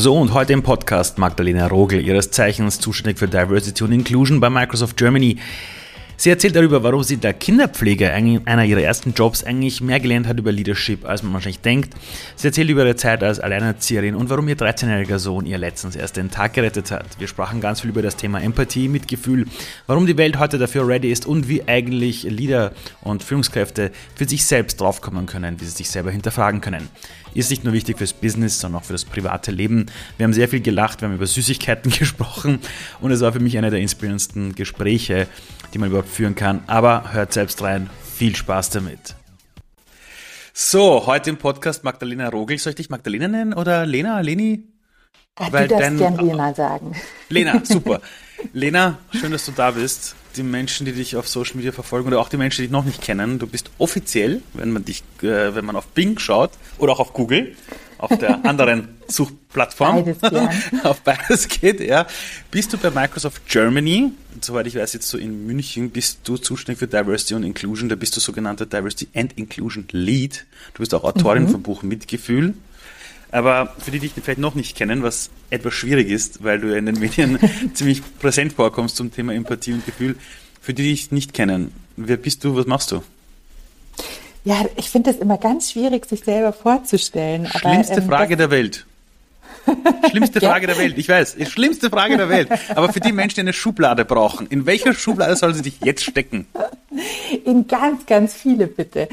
So, und heute im Podcast Magdalena Rogel, ihres Zeichens zuständig für Diversity und Inclusion bei Microsoft Germany. Sie erzählt darüber, warum sie der Kinderpflege, einer ihrer ersten Jobs, eigentlich mehr gelernt hat über Leadership, als man wahrscheinlich denkt. Sie erzählt über ihre Zeit als Alleinerzieherin und warum ihr 13-jähriger Sohn ihr letztens erst den Tag gerettet hat. Wir sprachen ganz viel über das Thema Empathie, Mitgefühl, warum die Welt heute dafür ready ist und wie eigentlich Leader und Führungskräfte für sich selbst draufkommen können, wie sie sich selber hinterfragen können ist nicht nur wichtig fürs Business, sondern auch für das private Leben. Wir haben sehr viel gelacht, wir haben über Süßigkeiten gesprochen und es war für mich einer der inspirierendsten Gespräche, die man überhaupt führen kann. Aber hört selbst rein. Viel Spaß damit. So, heute im Podcast Magdalena Rogel. Soll ich dich Magdalena nennen oder Lena, Leni? Ach, Weil du darfst dein, gern Lena sagen. Lena, super. Lena, schön, dass du da bist. Die Menschen, die dich auf Social Media verfolgen oder auch die Menschen, die dich noch nicht kennen, du bist offiziell, wenn man dich, äh, wenn man auf Bing schaut oder auch auf Google, auf der anderen Suchplattform, beides, ja. auf beides geht, ja, bist du bei Microsoft Germany, soweit ich weiß, jetzt so in München, bist du zuständig für Diversity und Inclusion, da bist du sogenannter Diversity and Inclusion Lead. Du bist auch Autorin mhm. vom Buch Mitgefühl. Aber für die, die dich vielleicht noch nicht kennen, was etwas schwierig ist, weil du ja in den Medien ziemlich präsent vorkommst zum Thema Empathie und Gefühl, für die, die dich nicht kennen, wer bist du, was machst du? Ja, ich finde das immer ganz schwierig, sich selber vorzustellen. Schlimmste aber, ähm, Frage der Welt. Schlimmste Frage der Welt, ich weiß. Schlimmste Frage der Welt. Aber für die Menschen, die eine Schublade brauchen, in welcher Schublade sollen sie dich jetzt stecken? In ganz, ganz viele bitte.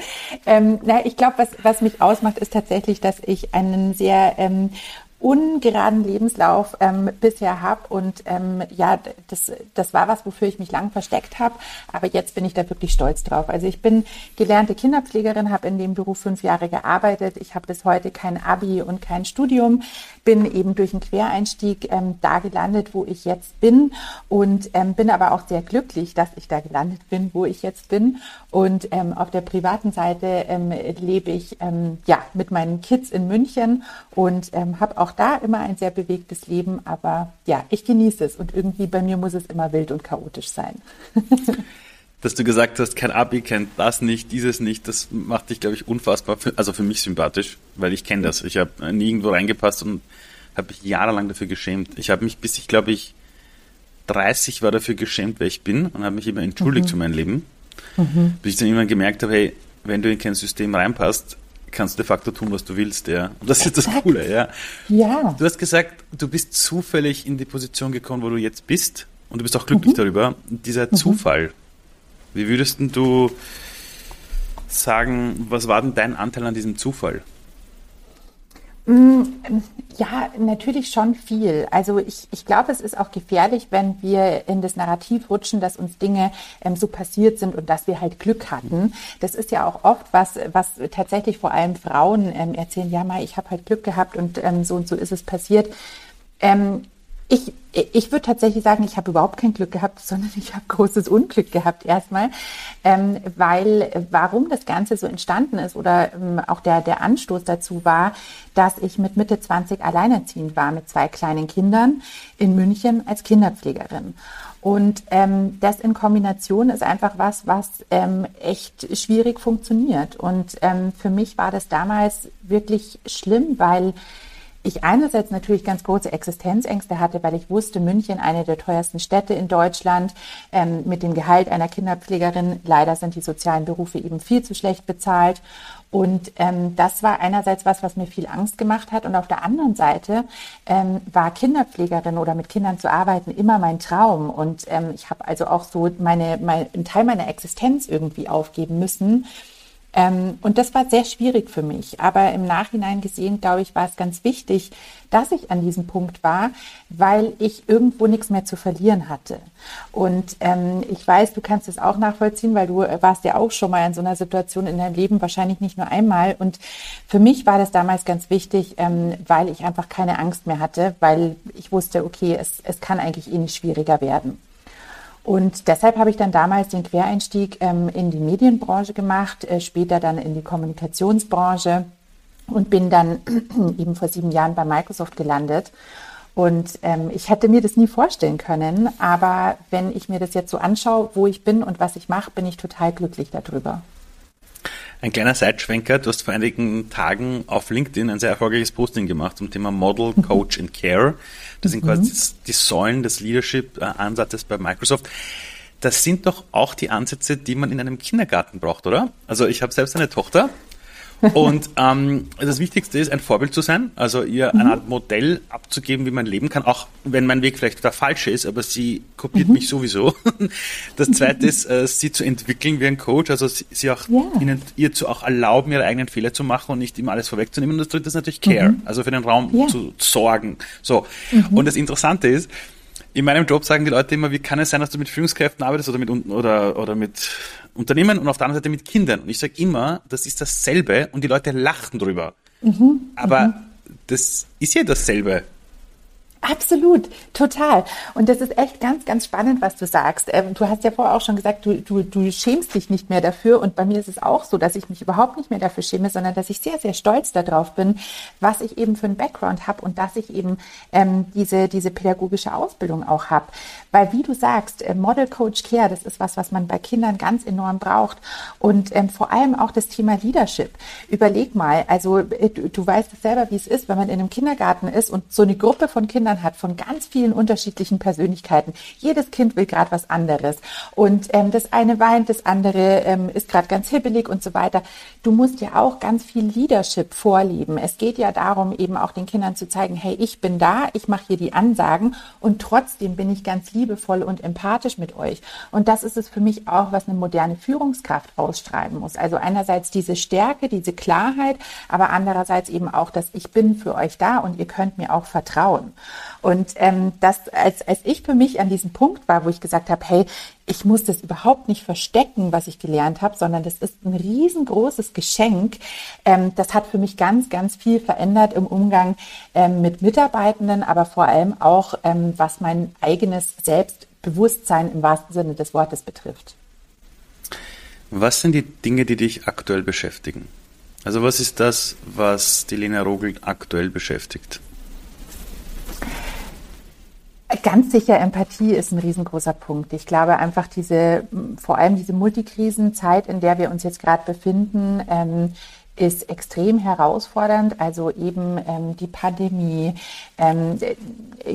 Ähm, na, ich glaube, was, was mich ausmacht, ist tatsächlich, dass ich einen sehr ähm, ungeraden Lebenslauf ähm, bisher habe. Und ähm, ja, das, das war was, wofür ich mich lang versteckt habe. Aber jetzt bin ich da wirklich stolz drauf. Also ich bin gelernte Kinderpflegerin, habe in dem Beruf fünf Jahre gearbeitet. Ich habe bis heute kein Abi und kein Studium. Bin eben durch einen Quereinstieg ähm, da gelandet, wo ich jetzt bin. Und ähm, bin aber auch sehr glücklich, dass ich da gelandet bin, wo ich jetzt bin. Und ähm, auf der privaten Seite ähm, lebe ich ähm, ja mit meinen Kids in München und ähm, habe auch auch da immer ein sehr bewegtes Leben, aber ja, ich genieße es und irgendwie bei mir muss es immer wild und chaotisch sein. Dass du gesagt hast, kein Abi kennt das nicht, dieses nicht, das macht dich, glaube ich, unfassbar, für, also für mich sympathisch, weil ich kenne das. Ich habe nie irgendwo reingepasst und habe mich jahrelang dafür geschämt. Ich habe mich, bis ich, glaube ich, 30 war dafür geschämt, wer ich bin und habe mich immer entschuldigt mhm. für mein Leben. Mhm. Bis ich dann irgendwann gemerkt habe, hey, wenn du in kein System reinpasst, kannst de facto tun, was du willst, ja. Und das ist das Coole, ja. Ja. Du hast gesagt, du bist zufällig in die Position gekommen, wo du jetzt bist und du bist auch glücklich mhm. darüber. Dieser mhm. Zufall, wie würdest du sagen, was war denn dein Anteil an diesem Zufall? Mm, ja, natürlich schon viel. Also ich, ich glaube, es ist auch gefährlich, wenn wir in das Narrativ rutschen, dass uns Dinge ähm, so passiert sind und dass wir halt Glück hatten. Das ist ja auch oft was, was tatsächlich vor allem Frauen ähm, erzählen, ja mal, ich habe halt Glück gehabt und ähm, so und so ist es passiert. Ähm, ich, ich würde tatsächlich sagen, ich habe überhaupt kein Glück gehabt, sondern ich habe großes Unglück gehabt erstmal, ähm, weil warum das Ganze so entstanden ist oder ähm, auch der, der Anstoß dazu war, dass ich mit Mitte 20 alleinerziehend war mit zwei kleinen Kindern in München als Kinderpflegerin. Und ähm, das in Kombination ist einfach was, was ähm, echt schwierig funktioniert. Und ähm, für mich war das damals wirklich schlimm, weil ich einerseits natürlich ganz große Existenzängste hatte, weil ich wusste, München, eine der teuersten Städte in Deutschland, ähm, mit dem Gehalt einer Kinderpflegerin, leider sind die sozialen Berufe eben viel zu schlecht bezahlt. Und ähm, das war einerseits was, was mir viel Angst gemacht hat. Und auf der anderen Seite ähm, war Kinderpflegerin oder mit Kindern zu arbeiten immer mein Traum. Und ähm, ich habe also auch so meine, mein, einen Teil meiner Existenz irgendwie aufgeben müssen ähm, und das war sehr schwierig für mich. Aber im Nachhinein gesehen, glaube ich, war es ganz wichtig, dass ich an diesem Punkt war, weil ich irgendwo nichts mehr zu verlieren hatte. Und ähm, ich weiß, du kannst es auch nachvollziehen, weil du warst ja auch schon mal in so einer Situation in deinem Leben, wahrscheinlich nicht nur einmal. Und für mich war das damals ganz wichtig, ähm, weil ich einfach keine Angst mehr hatte, weil ich wusste, okay, es, es kann eigentlich eh nicht schwieriger werden. Und deshalb habe ich dann damals den Quereinstieg ähm, in die Medienbranche gemacht, äh, später dann in die Kommunikationsbranche und bin dann eben vor sieben Jahren bei Microsoft gelandet. Und ähm, ich hätte mir das nie vorstellen können, aber wenn ich mir das jetzt so anschaue, wo ich bin und was ich mache, bin ich total glücklich darüber. Ein kleiner Seitschwenker, du hast vor einigen Tagen auf LinkedIn ein sehr erfolgreiches Posting gemacht zum Thema Model, mhm. Coach and Care. Das sind mhm. quasi die Säulen des Leadership-Ansatzes bei Microsoft. Das sind doch auch die Ansätze, die man in einem Kindergarten braucht, oder? Also ich habe selbst eine Tochter und ähm, das Wichtigste ist, ein Vorbild zu sein, also ihr mhm. eine Art Modell abzugeben, wie man leben kann, auch wenn mein Weg vielleicht der falsche ist, aber sie kopiert mhm. mich sowieso. Das zweite ist, äh, sie zu entwickeln wie ein Coach, also sie, sie auch ja. ihnen, ihr zu auch erlauben, ihre eigenen Fehler zu machen und nicht immer alles vorwegzunehmen. Und das dritte ist natürlich Care, mhm. also für den Raum ja. zu sorgen. So. Mhm. Und das Interessante ist, in meinem Job sagen die Leute immer, wie kann es sein, dass du mit Führungskräften arbeitest oder mit, oder, oder mit Unternehmen und auf der anderen Seite mit Kindern. Und ich sage immer, das ist dasselbe und die Leute lachen drüber. Mhm, Aber mhm. das ist ja dasselbe. Absolut, total. Und das ist echt ganz, ganz spannend, was du sagst. Ähm, du hast ja vorher auch schon gesagt, du, du, du schämst dich nicht mehr dafür. Und bei mir ist es auch so, dass ich mich überhaupt nicht mehr dafür schäme, sondern dass ich sehr, sehr stolz darauf bin, was ich eben für einen Background habe und dass ich eben ähm, diese, diese pädagogische Ausbildung auch habe. Weil wie du sagst, äh, Model Coach Care, das ist was, was man bei Kindern ganz enorm braucht. Und ähm, vor allem auch das Thema Leadership. Überleg mal, also äh, du, du weißt es selber, wie es ist, wenn man in einem Kindergarten ist und so eine Gruppe von Kindern hat, von ganz vielen unterschiedlichen Persönlichkeiten. Jedes Kind will gerade was anderes. Und ähm, das eine weint, das andere ähm, ist gerade ganz hibbelig und so weiter. Du musst ja auch ganz viel Leadership vorleben. Es geht ja darum, eben auch den Kindern zu zeigen, hey, ich bin da, ich mache hier die Ansagen und trotzdem bin ich ganz lieb liebevoll und empathisch mit euch. Und das ist es für mich auch, was eine moderne Führungskraft ausstrahlen muss. Also einerseits diese Stärke, diese Klarheit, aber andererseits eben auch, dass ich bin für euch da und ihr könnt mir auch vertrauen. Und ähm, das, als, als ich für mich an diesem Punkt war, wo ich gesagt habe, hey, ich muss das überhaupt nicht verstecken, was ich gelernt habe, sondern das ist ein riesengroßes Geschenk. Ähm, das hat für mich ganz, ganz viel verändert im Umgang ähm, mit Mitarbeitenden, aber vor allem auch, ähm, was mein eigenes Selbstbewusstsein im wahrsten Sinne des Wortes betrifft. Was sind die Dinge, die dich aktuell beschäftigen? Also was ist das, was die Lena Rogel aktuell beschäftigt? Ganz sicher, Empathie ist ein riesengroßer Punkt. Ich glaube einfach diese, vor allem diese Multikrisenzeit, in der wir uns jetzt gerade befinden, ähm, ist extrem herausfordernd. Also eben ähm, die Pandemie, ähm,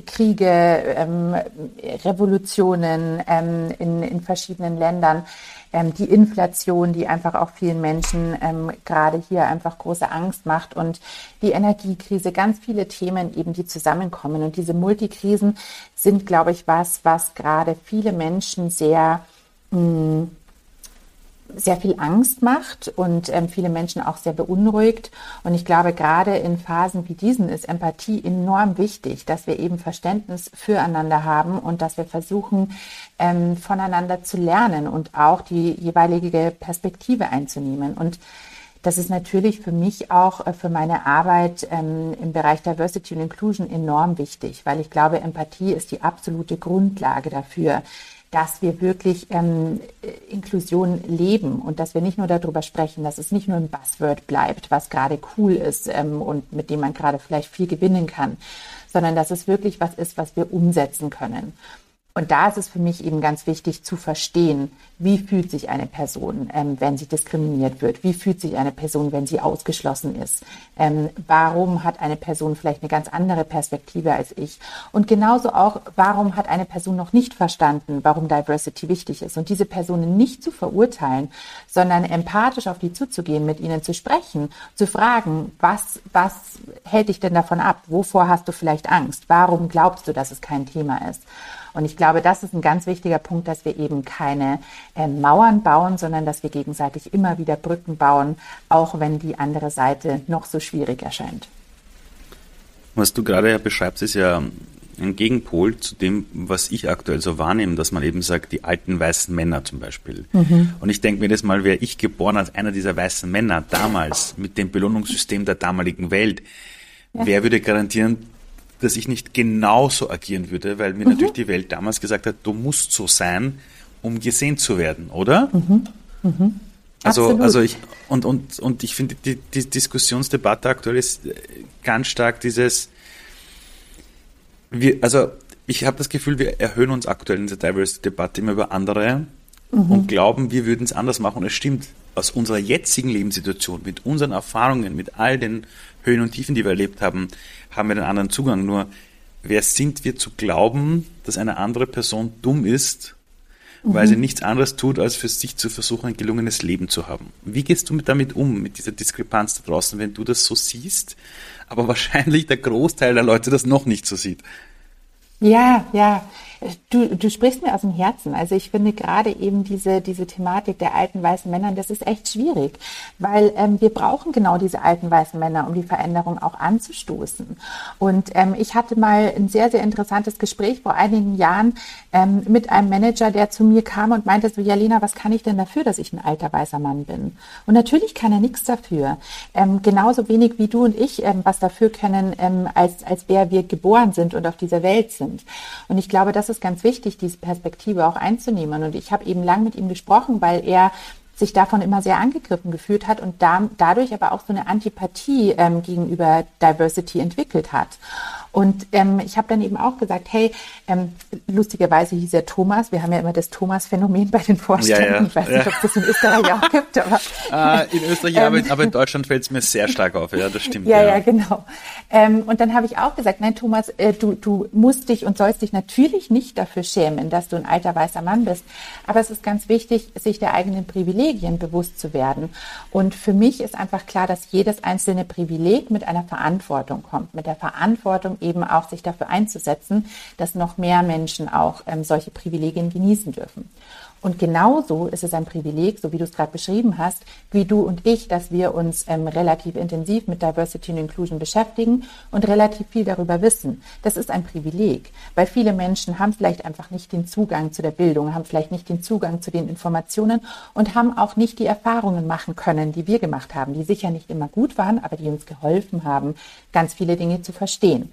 Kriege, ähm, Revolutionen ähm, in, in verschiedenen Ländern ähm, die Inflation, die einfach auch vielen Menschen ähm, gerade hier einfach große Angst macht und die Energiekrise, ganz viele Themen eben, die zusammenkommen. Und diese Multikrisen sind, glaube ich, was, was gerade viele Menschen sehr mh, mm, sehr viel Angst macht und ähm, viele Menschen auch sehr beunruhigt. Und ich glaube, gerade in Phasen wie diesen ist Empathie enorm wichtig, dass wir eben Verständnis füreinander haben und dass wir versuchen, ähm, voneinander zu lernen und auch die jeweilige Perspektive einzunehmen. Und das ist natürlich für mich auch äh, für meine Arbeit ähm, im Bereich Diversity und Inclusion enorm wichtig, weil ich glaube, Empathie ist die absolute Grundlage dafür, dass wir wirklich ähm, Inklusion leben und dass wir nicht nur darüber sprechen, dass es nicht nur ein Buzzword bleibt, was gerade cool ist ähm, und mit dem man gerade vielleicht viel gewinnen kann, sondern dass es wirklich was ist, was wir umsetzen können. Und da ist es für mich eben ganz wichtig zu verstehen, wie fühlt sich eine Person, ähm, wenn sie diskriminiert wird? Wie fühlt sich eine Person, wenn sie ausgeschlossen ist? Ähm, warum hat eine Person vielleicht eine ganz andere Perspektive als ich? Und genauso auch, warum hat eine Person noch nicht verstanden, warum Diversity wichtig ist? Und diese Personen nicht zu verurteilen, sondern empathisch auf die zuzugehen, mit ihnen zu sprechen, zu fragen, was, was hält dich denn davon ab? Wovor hast du vielleicht Angst? Warum glaubst du, dass es kein Thema ist? Und ich glaube, das ist ein ganz wichtiger Punkt, dass wir eben keine äh, Mauern bauen, sondern dass wir gegenseitig immer wieder Brücken bauen, auch wenn die andere Seite noch so schwierig erscheint. Was du gerade beschreibst, ist ja ein Gegenpol zu dem, was ich aktuell so wahrnehme, dass man eben sagt, die alten weißen Männer zum Beispiel. Mhm. Und ich denke mir das mal, wäre ich geboren als einer dieser weißen Männer damals mit dem Belohnungssystem der damaligen Welt, ja. wer würde garantieren, dass ich nicht genauso agieren würde, weil mir mhm. natürlich die Welt damals gesagt hat, du musst so sein, um gesehen zu werden, oder? Mhm. Mhm. Also, Absolut. also ich, und, und, und ich finde, die, die Diskussionsdebatte aktuell ist äh, ganz stark dieses, wir, also ich habe das Gefühl, wir erhöhen uns aktuell in der Diversity-Debatte immer über andere mhm. und glauben, wir würden es anders machen und es stimmt aus unserer jetzigen Lebenssituation, mit unseren Erfahrungen, mit all den Höhen und Tiefen, die wir erlebt haben, haben wir einen anderen Zugang. Nur, wer sind wir zu glauben, dass eine andere Person dumm ist, weil sie mhm. nichts anderes tut, als für sich zu versuchen, ein gelungenes Leben zu haben. Wie gehst du mit damit um, mit dieser Diskrepanz da draußen, wenn du das so siehst, aber wahrscheinlich der Großteil der Leute das noch nicht so sieht? Ja, ja. Du, du sprichst mir aus dem Herzen. Also ich finde gerade eben diese, diese Thematik der alten weißen Männer, das ist echt schwierig, weil ähm, wir brauchen genau diese alten weißen Männer, um die Veränderung auch anzustoßen. Und ähm, ich hatte mal ein sehr, sehr interessantes Gespräch vor einigen Jahren ähm, mit einem Manager, der zu mir kam und meinte so, ja Lena, was kann ich denn dafür, dass ich ein alter weißer Mann bin? Und natürlich kann er nichts dafür. Ähm, genauso wenig wie du und ich ähm, was dafür können, ähm, als, als wer wir geboren sind und auf dieser Welt sind. Und ich glaube, das ist ganz wichtig, diese Perspektive auch einzunehmen. Und ich habe eben lang mit ihm gesprochen, weil er sich davon immer sehr angegriffen gefühlt hat und da, dadurch aber auch so eine Antipathie ähm, gegenüber Diversity entwickelt hat. Und ähm, ich habe dann eben auch gesagt, hey, ähm, lustigerweise hieß er Thomas. Wir haben ja immer das Thomas-Phänomen bei den Vorständen. Ja, ja. Ich weiß nicht, ob es das in Österreich auch gibt. Aber, ah, in Österreich, ähm, aber, aber in Deutschland fällt es mir sehr stark auf. Ja, das stimmt. Ja, ja, ja genau. Ähm, und dann habe ich auch gesagt, nein, Thomas, äh, du, du musst dich und sollst dich natürlich nicht dafür schämen, dass du ein alter weißer Mann bist. Aber es ist ganz wichtig, sich der eigenen Privilegien bewusst zu werden. Und für mich ist einfach klar, dass jedes einzelne Privileg mit einer Verantwortung kommt, mit der Verantwortung eben auch sich dafür einzusetzen, dass noch mehr Menschen auch ähm, solche Privilegien genießen dürfen. Und genauso ist es ein Privileg, so wie du es gerade beschrieben hast, wie du und ich, dass wir uns ähm, relativ intensiv mit Diversity und Inclusion beschäftigen und relativ viel darüber wissen. Das ist ein Privileg, weil viele Menschen haben vielleicht einfach nicht den Zugang zu der Bildung, haben vielleicht nicht den Zugang zu den Informationen und haben auch nicht die Erfahrungen machen können, die wir gemacht haben, die sicher nicht immer gut waren, aber die uns geholfen haben, ganz viele Dinge zu verstehen.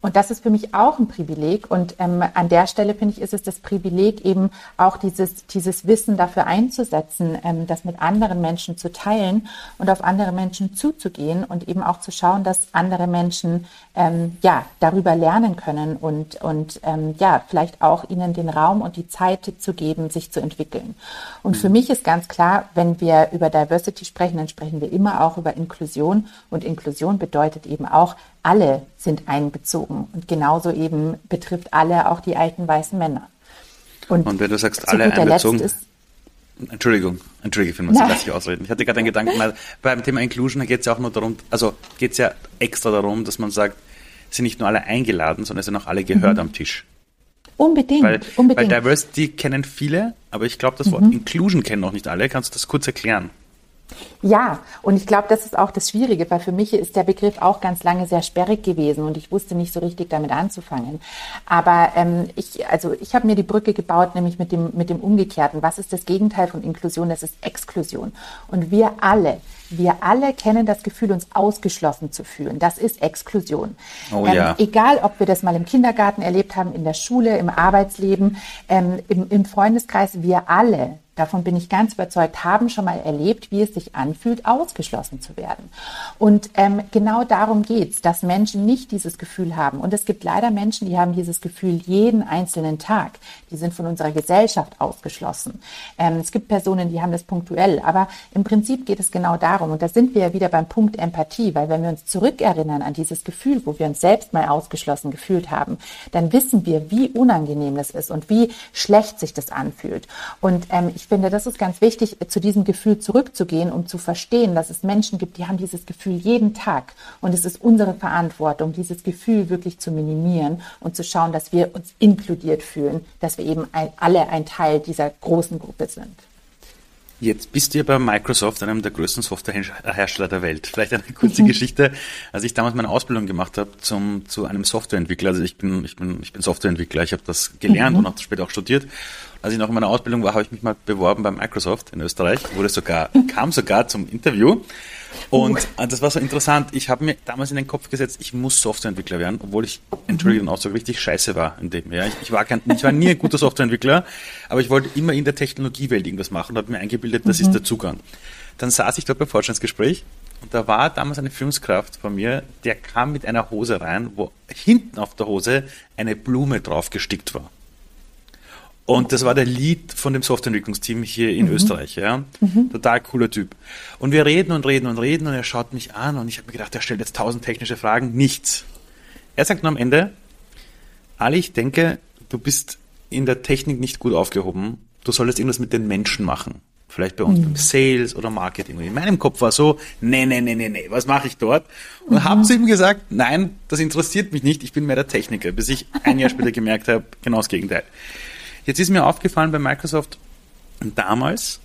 Und das ist für mich auch ein Privileg. Und ähm, an der Stelle finde ich, ist es das Privileg, eben auch dieses, dieses Wissen dafür einzusetzen, ähm, das mit anderen Menschen zu teilen und auf andere Menschen zuzugehen und eben auch zu schauen, dass andere Menschen ähm, ja darüber lernen können und, und ähm, ja, vielleicht auch ihnen den Raum und die Zeit zu geben, sich zu entwickeln. Und für mich ist ganz klar, wenn wir über Diversity sprechen, dann sprechen wir immer auch über Inklusion. Und Inklusion bedeutet eben auch, alle sind einbezogen. Und genauso eben betrifft alle auch die alten weißen Männer. Und, und wenn du sagst, alle einbezogen. Ist, Entschuldigung, Entschuldige, Film, ich lasse dich ausreden. Ich hatte gerade einen Gedanken, weil beim Thema Inclusion geht es ja auch nur darum, also geht es ja extra darum, dass man sagt, sind nicht nur alle eingeladen, sondern es sind auch alle gehört mhm. am Tisch. Unbedingt, weil, unbedingt. Weil Diversity kennen viele, aber ich glaube, das Wort mhm. Inclusion kennen noch nicht alle. Kannst du das kurz erklären? Ja, und ich glaube, das ist auch das Schwierige, weil für mich ist der Begriff auch ganz lange sehr sperrig gewesen und ich wusste nicht so richtig damit anzufangen. Aber ähm, ich, also ich habe mir die Brücke gebaut, nämlich mit dem, mit dem Umgekehrten. Was ist das Gegenteil von Inklusion? Das ist Exklusion. Und wir alle, wir alle kennen das Gefühl, uns ausgeschlossen zu fühlen. Das ist Exklusion. Oh, ähm, ja. Egal, ob wir das mal im Kindergarten erlebt haben, in der Schule, im Arbeitsleben, ähm, im, im Freundeskreis, wir alle davon bin ich ganz überzeugt, haben schon mal erlebt, wie es sich anfühlt, ausgeschlossen zu werden. Und ähm, genau darum geht's, dass Menschen nicht dieses Gefühl haben. Und es gibt leider Menschen, die haben dieses Gefühl jeden einzelnen Tag. Die sind von unserer Gesellschaft ausgeschlossen. Ähm, es gibt Personen, die haben das punktuell. Aber im Prinzip geht es genau darum. Und da sind wir ja wieder beim Punkt Empathie, weil wenn wir uns zurückerinnern an dieses Gefühl, wo wir uns selbst mal ausgeschlossen gefühlt haben, dann wissen wir, wie unangenehm das ist und wie schlecht sich das anfühlt. Und ähm, ich finde, das ist ganz wichtig, zu diesem Gefühl zurückzugehen, um zu verstehen, dass es Menschen gibt, die haben dieses Gefühl jeden Tag. Und es ist unsere Verantwortung, dieses Gefühl wirklich zu minimieren und zu schauen, dass wir uns inkludiert fühlen, dass wir eben alle ein Teil dieser großen Gruppe sind. Jetzt bist du ja bei Microsoft, einem der größten Softwarehersteller der Welt. Vielleicht eine kurze mhm. Geschichte. Als ich damals meine Ausbildung gemacht habe zum, zu einem Softwareentwickler, also ich bin, ich bin, ich bin Softwareentwickler, ich habe das gelernt mhm. und auch später auch studiert. Als ich noch in meiner Ausbildung war, habe ich mich mal beworben bei Microsoft in Österreich, wurde sogar, kam sogar zum Interview. Und uh. das war so interessant. Ich habe mir damals in den Kopf gesetzt, ich muss Softwareentwickler werden, obwohl ich, Entschuldigung, mhm. auch so richtig scheiße war in dem. Ja, ich, ich, war kein, ich war nie ein guter Softwareentwickler, aber ich wollte immer in der Technologiewelt irgendwas machen und habe mir eingebildet, das mhm. ist der Zugang. Dann saß ich dort beim Vorstandsgespräch und da war damals eine Führungskraft von mir, der kam mit einer Hose rein, wo hinten auf der Hose eine Blume drauf gestickt war. Und das war der Lead von dem Softwareentwicklungsteam hier in mhm. Österreich, ja. Mhm. Total cooler Typ. Und wir reden und reden und reden und er schaut mich an und ich habe mir gedacht, er stellt jetzt tausend technische Fragen. Nichts. Er sagt nur am Ende, Ali, ich denke, du bist in der Technik nicht gut aufgehoben. Du solltest irgendwas mit den Menschen machen. Vielleicht bei uns mhm. beim Sales oder Marketing. Und in meinem Kopf war so, nee, nee, nee, nee, nee, was mache ich dort? Und mhm. haben sie ihm gesagt, nein, das interessiert mich nicht, ich bin mehr der Techniker, bis ich ein Jahr später gemerkt habe, genau das Gegenteil. Jetzt ist mir aufgefallen bei Microsoft damals,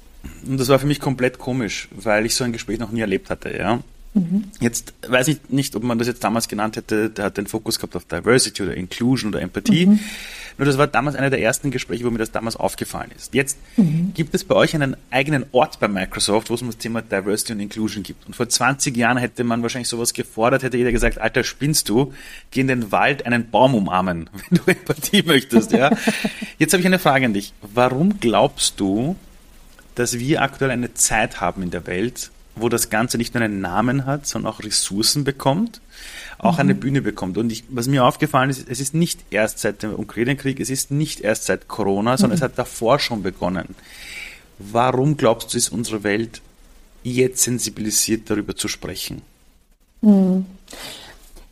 und das war für mich komplett komisch, weil ich so ein Gespräch noch nie erlebt hatte, ja. Mhm. Jetzt weiß ich nicht, ob man das jetzt damals genannt hätte, der hat den Fokus gehabt auf Diversity oder Inclusion oder Empathie. Mhm. Nur das war damals einer der ersten Gespräche, wo mir das damals aufgefallen ist. Jetzt mhm. gibt es bei euch einen eigenen Ort bei Microsoft, wo es um das Thema Diversity und Inclusion gibt. Und vor 20 Jahren hätte man wahrscheinlich sowas gefordert, hätte jeder gesagt, Alter, spinnst du? Geh in den Wald einen Baum umarmen, wenn du Empathie möchtest, ja. Jetzt habe ich eine Frage an dich. Warum glaubst du, dass wir aktuell eine Zeit haben in der Welt, wo das Ganze nicht nur einen Namen hat, sondern auch Ressourcen bekommt, auch mhm. eine Bühne bekommt. Und ich, was mir aufgefallen ist, es ist nicht erst seit dem Ukraine-Krieg, es ist nicht erst seit Corona, sondern mhm. es hat davor schon begonnen. Warum glaubst du, ist unsere Welt jetzt sensibilisiert, darüber zu sprechen? Mhm.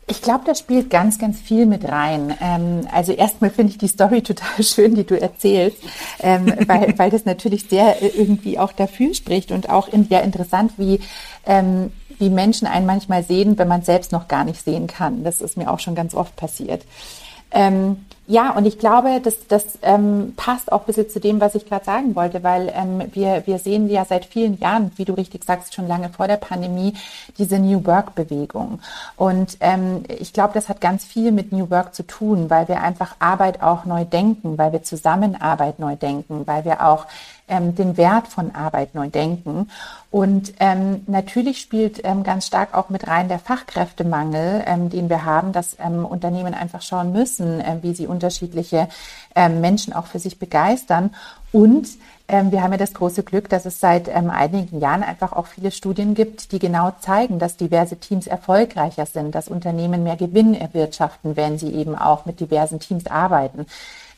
Ich glaube, da spielt ganz, ganz viel mit rein. Ähm, also erstmal finde ich die Story total schön, die du erzählst, ähm, weil, weil das natürlich sehr äh, irgendwie auch dafür spricht und auch in, ja interessant, wie, ähm, wie Menschen einen manchmal sehen, wenn man selbst noch gar nicht sehen kann. Das ist mir auch schon ganz oft passiert. Ähm, ja, und ich glaube, das, das ähm, passt auch ein bisschen zu dem, was ich gerade sagen wollte, weil ähm, wir, wir sehen ja seit vielen Jahren, wie du richtig sagst, schon lange vor der Pandemie, diese New Work-Bewegung. Und ähm, ich glaube, das hat ganz viel mit New Work zu tun, weil wir einfach Arbeit auch neu denken, weil wir Zusammenarbeit neu denken, weil wir auch ähm, den Wert von Arbeit neu denken. Und ähm, natürlich spielt ähm, ganz stark auch mit rein der Fachkräftemangel, ähm, den wir haben, dass ähm, Unternehmen einfach schauen müssen, äh, wie sie unterschiedliche ähm, Menschen auch für sich begeistern. Und ähm, wir haben ja das große Glück, dass es seit ähm, einigen Jahren einfach auch viele Studien gibt, die genau zeigen, dass diverse Teams erfolgreicher sind, dass Unternehmen mehr Gewinn erwirtschaften, wenn sie eben auch mit diversen Teams arbeiten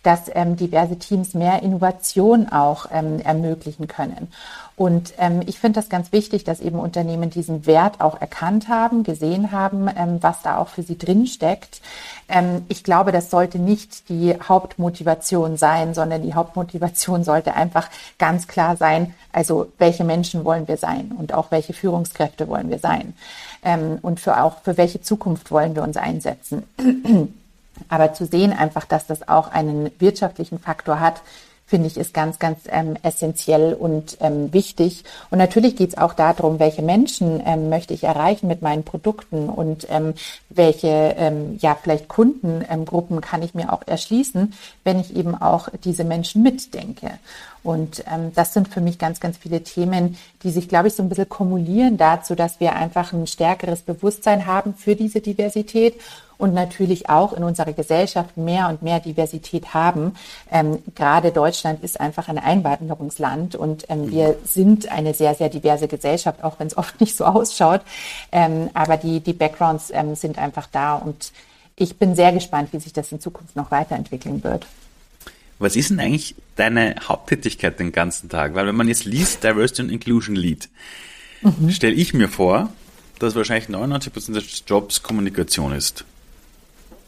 dass ähm, diverse Teams mehr Innovation auch ähm, ermöglichen können. Und ähm, ich finde das ganz wichtig, dass eben Unternehmen diesen Wert auch erkannt haben, gesehen haben, ähm, was da auch für sie drinsteckt. Ähm, ich glaube, das sollte nicht die Hauptmotivation sein, sondern die Hauptmotivation sollte einfach ganz klar sein, also welche Menschen wollen wir sein und auch welche Führungskräfte wollen wir sein ähm, und für auch für welche Zukunft wollen wir uns einsetzen. Aber zu sehen einfach, dass das auch einen wirtschaftlichen Faktor hat, finde ich, ist ganz, ganz ähm, essentiell und ähm, wichtig. Und natürlich geht es auch darum, welche Menschen ähm, möchte ich erreichen mit meinen Produkten und ähm, welche, ähm, ja, vielleicht Kundengruppen kann ich mir auch erschließen, wenn ich eben auch diese Menschen mitdenke. Und ähm, das sind für mich ganz, ganz viele Themen, die sich, glaube ich, so ein bisschen kumulieren dazu, dass wir einfach ein stärkeres Bewusstsein haben für diese Diversität und natürlich auch in unserer Gesellschaft mehr und mehr Diversität haben. Ähm, gerade Deutschland ist einfach ein Einwanderungsland und ähm, wir sind eine sehr, sehr diverse Gesellschaft, auch wenn es oft nicht so ausschaut. Ähm, aber die, die Backgrounds ähm, sind einfach da und ich bin sehr gespannt, wie sich das in Zukunft noch weiterentwickeln wird. Was ist denn eigentlich deine Haupttätigkeit den ganzen Tag? Weil wenn man jetzt liest, Diversity and Inclusion Lead, mhm. stelle ich mir vor, dass wahrscheinlich 99% des Jobs Kommunikation ist.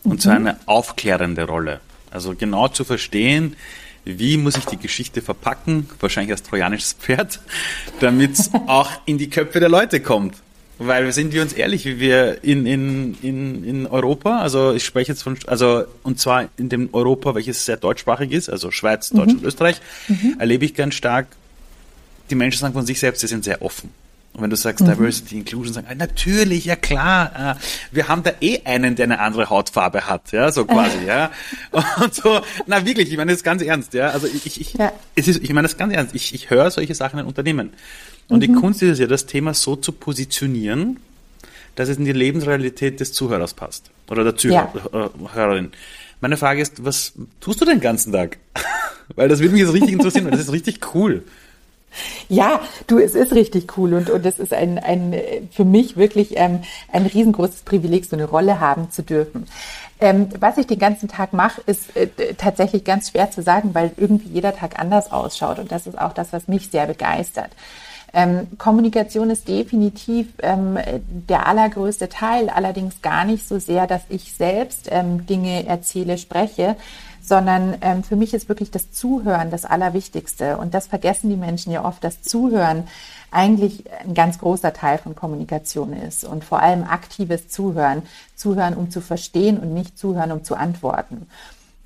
Und mhm. zwar eine aufklärende Rolle. Also genau zu verstehen, wie muss ich die Geschichte verpacken, wahrscheinlich als trojanisches Pferd, damit es auch in die Köpfe der Leute kommt. Weil sind wir uns ehrlich, wie wir in, in, in, in Europa, also ich spreche jetzt von, also und zwar in dem Europa, welches sehr deutschsprachig ist, also Schweiz, Deutschland, mhm. Österreich, mhm. erlebe ich ganz stark, die Menschen sagen von sich selbst, sie sind sehr offen. Und wenn du sagst mhm. Diversity, Inclusion, sagen, ah, natürlich, ja klar, äh, wir haben da eh einen, der eine andere Hautfarbe hat, ja, so quasi, ja. Und so, na wirklich, ich meine das ganz ernst, ja. Also ich, ich, ja. es ist, ich meine das ganz ernst. Ich, ich höre solche Sachen in Unternehmen. Und mhm. die Kunst ist es ja, das Thema so zu positionieren, dass es in die Lebensrealität des Zuhörers passt. Oder der Zuhörerin. Ja. Meine Frage ist, was tust du den ganzen Tag? Weil das würde mich jetzt richtig interessieren, weil das ist richtig cool. Ja, du, es ist richtig cool und, und es ist ein, ein, für mich wirklich ähm, ein riesengroßes Privileg, so eine Rolle haben zu dürfen. Ähm, was ich den ganzen Tag mache, ist äh, tatsächlich ganz schwer zu sagen, weil irgendwie jeder Tag anders ausschaut. Und das ist auch das, was mich sehr begeistert. Ähm, Kommunikation ist definitiv ähm, der allergrößte Teil, allerdings gar nicht so sehr, dass ich selbst ähm, Dinge erzähle, spreche, sondern ähm, für mich ist wirklich das Zuhören das Allerwichtigste. Und das vergessen die Menschen ja oft, das Zuhören eigentlich ein ganz großer Teil von Kommunikation ist und vor allem aktives Zuhören. Zuhören, um zu verstehen und nicht zuhören, um zu antworten.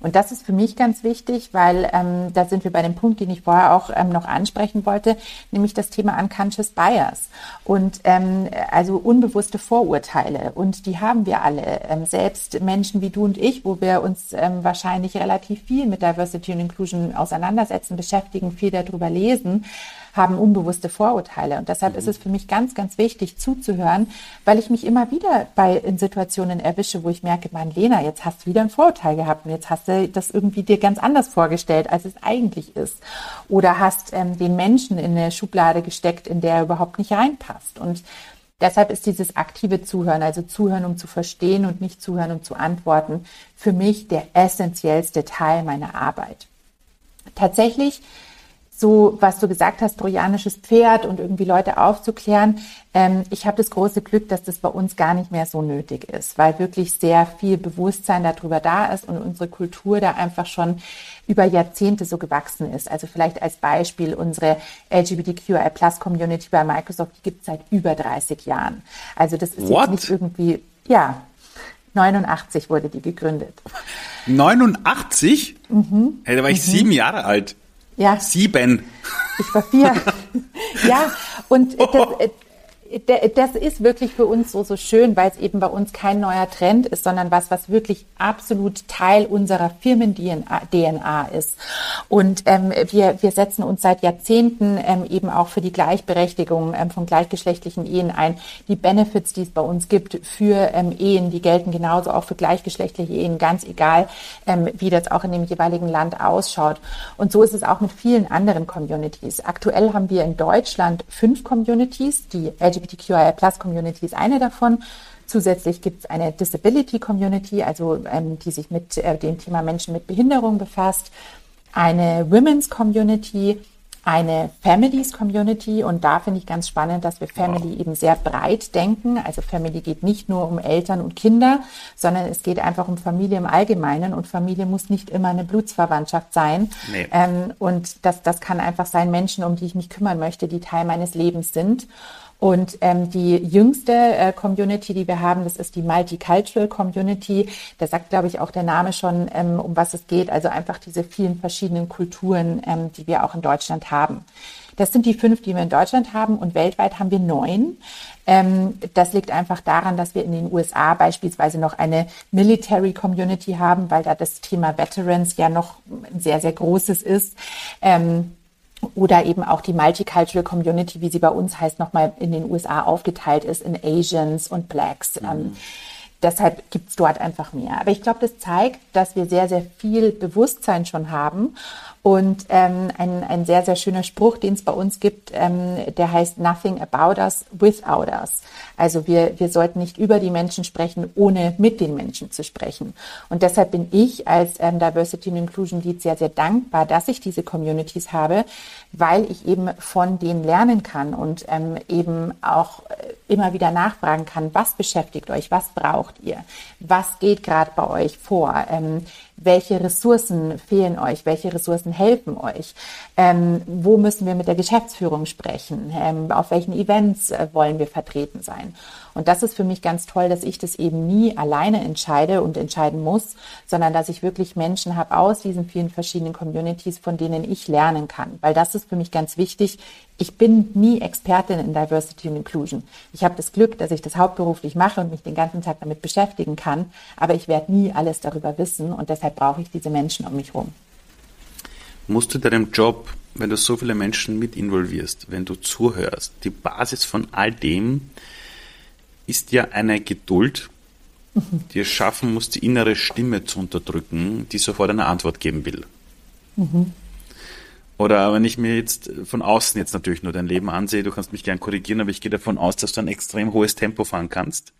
Und das ist für mich ganz wichtig, weil ähm, da sind wir bei dem Punkt, den ich vorher auch ähm, noch ansprechen wollte, nämlich das Thema Unconscious Bias und ähm, also unbewusste Vorurteile. Und die haben wir alle, ähm, selbst Menschen wie du und ich, wo wir uns ähm, wahrscheinlich relativ viel mit Diversity und Inclusion auseinandersetzen, beschäftigen, viel darüber lesen haben unbewusste Vorurteile. Und deshalb mhm. ist es für mich ganz, ganz wichtig zuzuhören, weil ich mich immer wieder bei in Situationen erwische, wo ich merke, Mann, Lena, jetzt hast du wieder ein Vorurteil gehabt und jetzt hast du das irgendwie dir ganz anders vorgestellt, als es eigentlich ist. Oder hast ähm, den Menschen in eine Schublade gesteckt, in der er überhaupt nicht reinpasst. Und Deshalb ist dieses aktive Zuhören, also Zuhören, um zu verstehen und nicht Zuhören, um zu antworten, für mich der essentiellste Teil meiner Arbeit. Tatsächlich so, was du gesagt hast, trojanisches Pferd und irgendwie Leute aufzuklären. Ähm, ich habe das große Glück, dass das bei uns gar nicht mehr so nötig ist, weil wirklich sehr viel Bewusstsein darüber da ist und unsere Kultur da einfach schon über Jahrzehnte so gewachsen ist. Also vielleicht als Beispiel unsere LGBTQI Plus Community bei Microsoft, die gibt es seit über 30 Jahren. Also das ist What? jetzt nicht irgendwie, ja, 89 wurde die gegründet. 89? Mhm. Hey, da war ich mhm. sieben Jahre alt. Ja. Sieben. Ich war vier. ja, und das, äh, das ist wirklich für uns so, so schön, weil es eben bei uns kein neuer Trend ist, sondern was, was wirklich absolut Teil unserer Firmen-DNA ist. Und ähm, wir, wir setzen uns seit Jahrzehnten ähm, eben auch für die Gleichberechtigung ähm, von gleichgeschlechtlichen Ehen ein. Die Benefits, die es bei uns gibt für ähm, Ehen, die gelten genauso auch für gleichgeschlechtliche Ehen, ganz egal, ähm, wie das auch in dem jeweiligen Land ausschaut. Und so ist es auch mit vielen anderen Communities. Aktuell haben wir in Deutschland fünf Communities, die LGBTQIA Plus Community ist eine davon. Zusätzlich gibt es eine Disability Community, also ähm, die sich mit äh, dem Thema Menschen mit Behinderung befasst, eine Women's Community, eine Families Community und da finde ich ganz spannend, dass wir Family eben sehr breit denken. Also Family geht nicht nur um Eltern und Kinder, sondern es geht einfach um Familie im Allgemeinen und Familie muss nicht immer eine Blutsverwandtschaft sein. Nee. Ähm, und das, das kann einfach sein Menschen, um die ich mich kümmern möchte, die Teil meines Lebens sind. Und ähm, die jüngste äh, Community, die wir haben, das ist die Multicultural Community. Da sagt, glaube ich, auch der Name schon, ähm, um was es geht. Also einfach diese vielen verschiedenen Kulturen, ähm, die wir auch in Deutschland haben. Das sind die fünf, die wir in Deutschland haben und weltweit haben wir neun. Ähm, das liegt einfach daran, dass wir in den USA beispielsweise noch eine Military Community haben, weil da das Thema Veterans ja noch ein sehr, sehr großes ist. Ähm, oder eben auch die Multicultural Community, wie sie bei uns heißt, nochmal in den USA aufgeteilt ist in Asians und Blacks. Mhm. Ähm, deshalb gibt's dort einfach mehr. Aber ich glaube, das zeigt, dass wir sehr, sehr viel Bewusstsein schon haben. Und ähm, ein, ein sehr, sehr schöner Spruch, den es bei uns gibt, ähm, der heißt Nothing about us without us. Also wir, wir sollten nicht über die Menschen sprechen, ohne mit den Menschen zu sprechen. Und deshalb bin ich als ähm, Diversity and Inclusion Lead sehr, sehr dankbar, dass ich diese Communities habe, weil ich eben von denen lernen kann und ähm, eben auch äh, immer wieder nachfragen kann, was beschäftigt euch, was braucht ihr, was geht gerade bei euch vor, ähm, welche Ressourcen fehlen euch, welche Ressourcen helfen euch, ähm, wo müssen wir mit der Geschäftsführung sprechen, ähm, auf welchen Events äh, wollen wir vertreten sein. Und das ist für mich ganz toll, dass ich das eben nie alleine entscheide und entscheiden muss, sondern dass ich wirklich Menschen habe aus diesen vielen verschiedenen Communities, von denen ich lernen kann. Weil das ist für mich ganz wichtig. Ich bin nie Expertin in Diversity und Inclusion. Ich habe das Glück, dass ich das hauptberuflich mache und mich den ganzen Tag damit beschäftigen kann, aber ich werde nie alles darüber wissen und deshalb brauche ich diese Menschen um mich herum. Musst du deinem Job, wenn du so viele Menschen mit involvierst, wenn du zuhörst, die Basis von all dem ist ja eine Geduld, die es schaffen muss, die innere Stimme zu unterdrücken, die sofort eine Antwort geben will. Mhm. Oder wenn ich mir jetzt von außen jetzt natürlich nur dein Leben ansehe, du kannst mich gern korrigieren, aber ich gehe davon aus, dass du ein extrem hohes Tempo fahren kannst.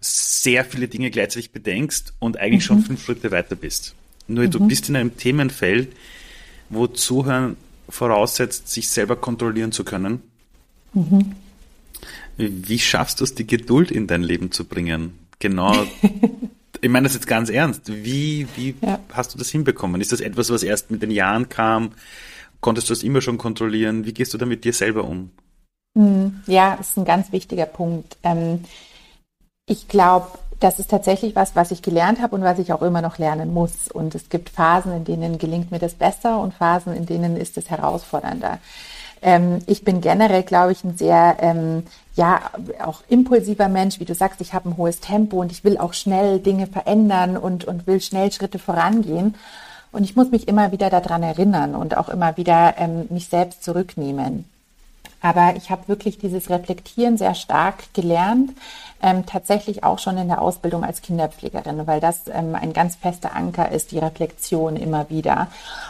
sehr viele Dinge gleichzeitig bedenkst und eigentlich mhm. schon fünf Schritte weiter bist. Nur mhm. du bist in einem Themenfeld, wo Zuhören voraussetzt, sich selber kontrollieren zu können. Mhm. Wie schaffst du es, die Geduld in dein Leben zu bringen? Genau. ich meine das jetzt ganz ernst. Wie, wie ja. hast du das hinbekommen? Ist das etwas, was erst mit den Jahren kam? Konntest du das immer schon kontrollieren? Wie gehst du da mit dir selber um? Hm, ja, ist ein ganz wichtiger Punkt. Ähm, ich glaube, das ist tatsächlich was, was ich gelernt habe und was ich auch immer noch lernen muss. Und es gibt Phasen, in denen gelingt mir das besser und Phasen, in denen ist es herausfordernder. Ähm, ich bin generell, glaube ich, ein sehr, ähm, ja, auch impulsiver Mensch. Wie du sagst, ich habe ein hohes Tempo und ich will auch schnell Dinge verändern und, und will schnell Schritte vorangehen. Und ich muss mich immer wieder daran erinnern und auch immer wieder ähm, mich selbst zurücknehmen. Aber ich habe wirklich dieses Reflektieren sehr stark gelernt, ähm, tatsächlich auch schon in der Ausbildung als Kinderpflegerin, weil das ähm, ein ganz fester Anker ist, die Reflexion immer wieder.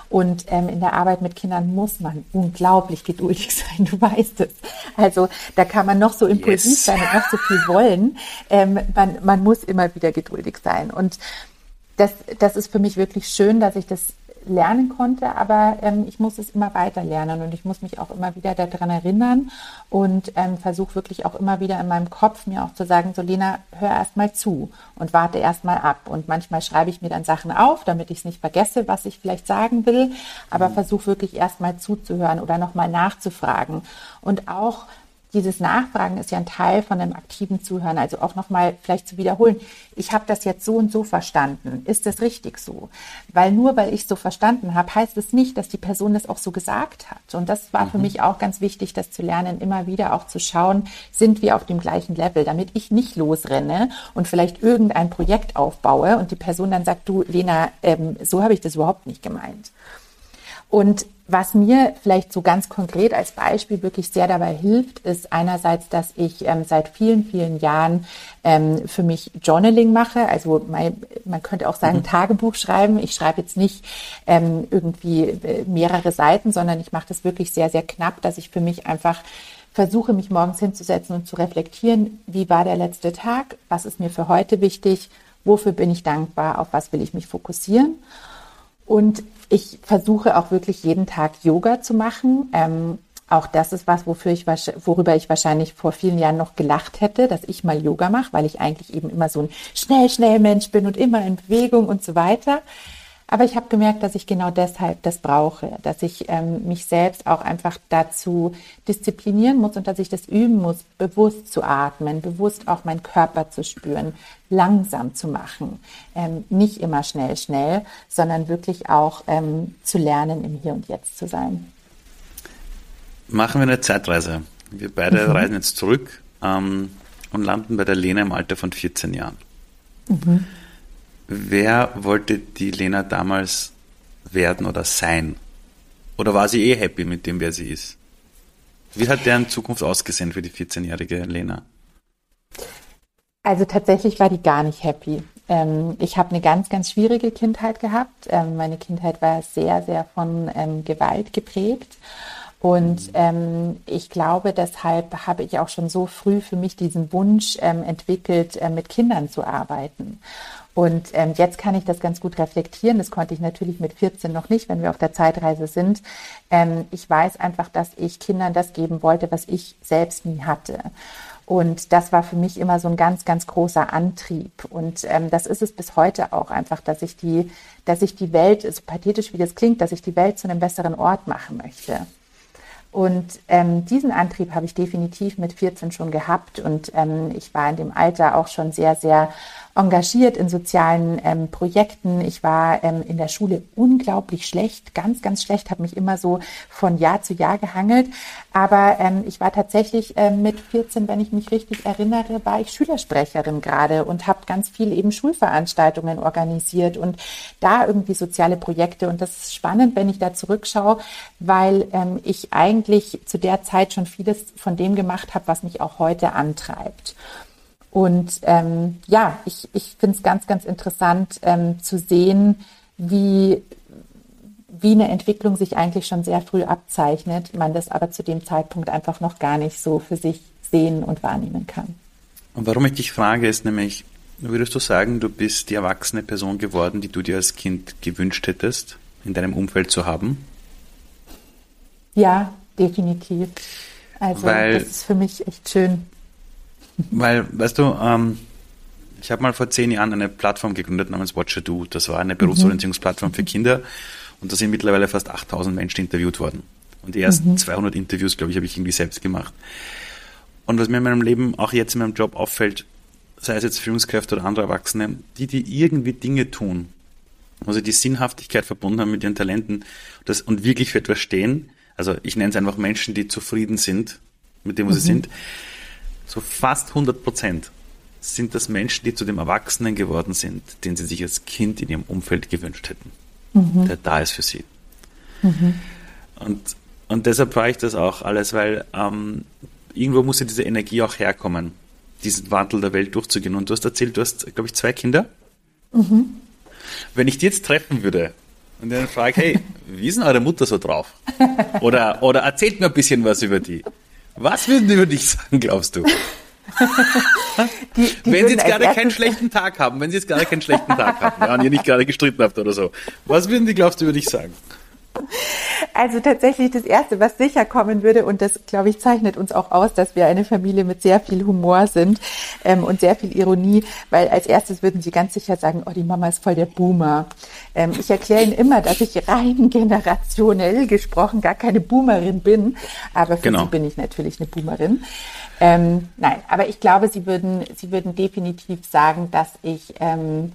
Und ähm, in der Arbeit mit Kindern muss man unglaublich geduldig sein, du weißt es. Also da kann man noch so impulsiv yes. sein und noch so viel wollen. Ähm, man, man muss immer wieder geduldig sein. Und das, das ist für mich wirklich schön, dass ich das lernen konnte, aber ähm, ich muss es immer weiter lernen und ich muss mich auch immer wieder daran erinnern und ähm, versuche wirklich auch immer wieder in meinem Kopf mir auch zu sagen, so Lena, hör erst mal zu und warte erst mal ab. Und manchmal schreibe ich mir dann Sachen auf, damit ich es nicht vergesse, was ich vielleicht sagen will, aber mhm. versuche wirklich erst mal zuzuhören oder nochmal nachzufragen. Und auch dieses Nachfragen ist ja ein Teil von einem aktiven Zuhören. Also auch nochmal vielleicht zu wiederholen, ich habe das jetzt so und so verstanden. Ist das richtig so? Weil nur weil ich so verstanden habe, heißt es nicht, dass die Person das auch so gesagt hat. Und das war mhm. für mich auch ganz wichtig, das zu lernen, immer wieder auch zu schauen, sind wir auf dem gleichen Level, damit ich nicht losrenne und vielleicht irgendein Projekt aufbaue und die Person dann sagt, du Lena, ähm, so habe ich das überhaupt nicht gemeint. Und was mir vielleicht so ganz konkret als Beispiel wirklich sehr dabei hilft, ist einerseits, dass ich ähm, seit vielen, vielen Jahren ähm, für mich Journaling mache. Also mein, man könnte auch sagen, mhm. Tagebuch schreiben. Ich schreibe jetzt nicht ähm, irgendwie äh, mehrere Seiten, sondern ich mache das wirklich sehr, sehr knapp, dass ich für mich einfach versuche, mich morgens hinzusetzen und zu reflektieren, wie war der letzte Tag, was ist mir für heute wichtig, wofür bin ich dankbar, auf was will ich mich fokussieren. Und ich versuche auch wirklich jeden Tag Yoga zu machen. Ähm, auch das ist was, wofür ich, worüber ich wahrscheinlich vor vielen Jahren noch gelacht hätte, dass ich mal Yoga mache, weil ich eigentlich eben immer so ein schnell, schnell Mensch bin und immer in Bewegung und so weiter. Aber ich habe gemerkt, dass ich genau deshalb das brauche, dass ich ähm, mich selbst auch einfach dazu disziplinieren muss und dass ich das üben muss, bewusst zu atmen, bewusst auch meinen Körper zu spüren, langsam zu machen, ähm, nicht immer schnell, schnell, sondern wirklich auch ähm, zu lernen, im Hier und Jetzt zu sein. Machen wir eine Zeitreise. Wir beide mhm. reisen jetzt zurück ähm, und landen bei der Lena im Alter von 14 Jahren. Mhm. Wer wollte die Lena damals werden oder sein? Oder war sie eh happy mit dem, wer sie ist? Wie hat deren Zukunft ausgesehen für die 14-jährige Lena? Also tatsächlich war die gar nicht happy. Ähm, ich habe eine ganz, ganz schwierige Kindheit gehabt. Ähm, meine Kindheit war sehr, sehr von ähm, Gewalt geprägt. Und ähm, ich glaube, deshalb habe ich auch schon so früh für mich diesen Wunsch ähm, entwickelt, äh, mit Kindern zu arbeiten. Und ähm, jetzt kann ich das ganz gut reflektieren. Das konnte ich natürlich mit 14 noch nicht, wenn wir auf der Zeitreise sind. Ähm, ich weiß einfach, dass ich Kindern das geben wollte, was ich selbst nie hatte. Und das war für mich immer so ein ganz, ganz großer Antrieb. Und ähm, das ist es bis heute auch einfach, dass ich die, dass ich die Welt, so pathetisch wie das klingt, dass ich die Welt zu einem besseren Ort machen möchte. Und ähm, diesen Antrieb habe ich definitiv mit 14 schon gehabt. Und ähm, ich war in dem Alter auch schon sehr, sehr engagiert in sozialen ähm, Projekten. Ich war ähm, in der Schule unglaublich schlecht, ganz, ganz schlecht, habe mich immer so von Jahr zu Jahr gehangelt. Aber ähm, ich war tatsächlich ähm, mit 14, wenn ich mich richtig erinnere, war ich Schülersprecherin gerade und habe ganz viel eben Schulveranstaltungen organisiert und da irgendwie soziale Projekte. Und das ist spannend, wenn ich da zurückschaue, weil ich eigentlich zu der Zeit schon vieles von dem gemacht habe, was mich auch heute antreibt. Und ähm, ja, ich, ich finde es ganz, ganz interessant ähm, zu sehen, wie, wie eine Entwicklung sich eigentlich schon sehr früh abzeichnet, man das aber zu dem Zeitpunkt einfach noch gar nicht so für sich sehen und wahrnehmen kann. Und warum ich dich frage, ist nämlich, würdest du sagen, du bist die erwachsene Person geworden, die du dir als Kind gewünscht hättest, in deinem Umfeld zu haben? Ja, definitiv. Also weil, das ist für mich echt schön. Weil, weißt du, ähm, ich habe mal vor zehn Jahren eine Plattform gegründet namens Watcher Do. Das war eine Berufsorientierungsplattform mhm. für Kinder und da sind mittlerweile fast 8000 Menschen interviewt worden. Und die ersten mhm. 200 Interviews, glaube ich, habe ich irgendwie selbst gemacht. Und was mir in meinem Leben, auch jetzt in meinem Job auffällt, sei es jetzt Führungskräfte oder andere Erwachsene, die, die irgendwie Dinge tun, wo sie die Sinnhaftigkeit verbunden haben mit ihren Talenten das, und wirklich für etwas stehen, also ich nenne es einfach Menschen, die zufrieden sind mit dem, wo mhm. sie sind, so fast 100 Prozent sind das Menschen, die zu dem Erwachsenen geworden sind, den sie sich als Kind in ihrem Umfeld gewünscht hätten, mhm. der da ist für sie. Mhm. Und, und deshalb brauche ich das auch alles, weil ähm, irgendwo muss ja diese Energie auch herkommen, diesen Wandel der Welt durchzugehen. Und du hast erzählt, du hast, glaube ich, zwei Kinder. Mhm. Wenn ich die jetzt treffen würde und dann frage, hey, wie ist denn eure Mutter so drauf? Oder, oder erzählt mir ein bisschen was über die. Was würden die über dich sagen, glaubst du? die, die wenn sie jetzt gerade keinen schlechten Tag haben, wenn sie jetzt gerade keinen schlechten Tag haben ja, und ihr nicht gerade gestritten habt oder so, was würden die, glaubst du, über dich sagen? Also tatsächlich das Erste, was sicher kommen würde, und das, glaube ich, zeichnet uns auch aus, dass wir eine Familie mit sehr viel Humor sind ähm, und sehr viel Ironie, weil als erstes würden sie ganz sicher sagen, oh, die Mama ist voll der Boomer. Ähm, ich erkläre ihnen immer, dass ich rein generationell gesprochen gar keine Boomerin bin, aber für genau. sie bin ich natürlich eine Boomerin. Ähm, nein, aber ich glaube, sie würden, sie würden definitiv sagen, dass ich ähm,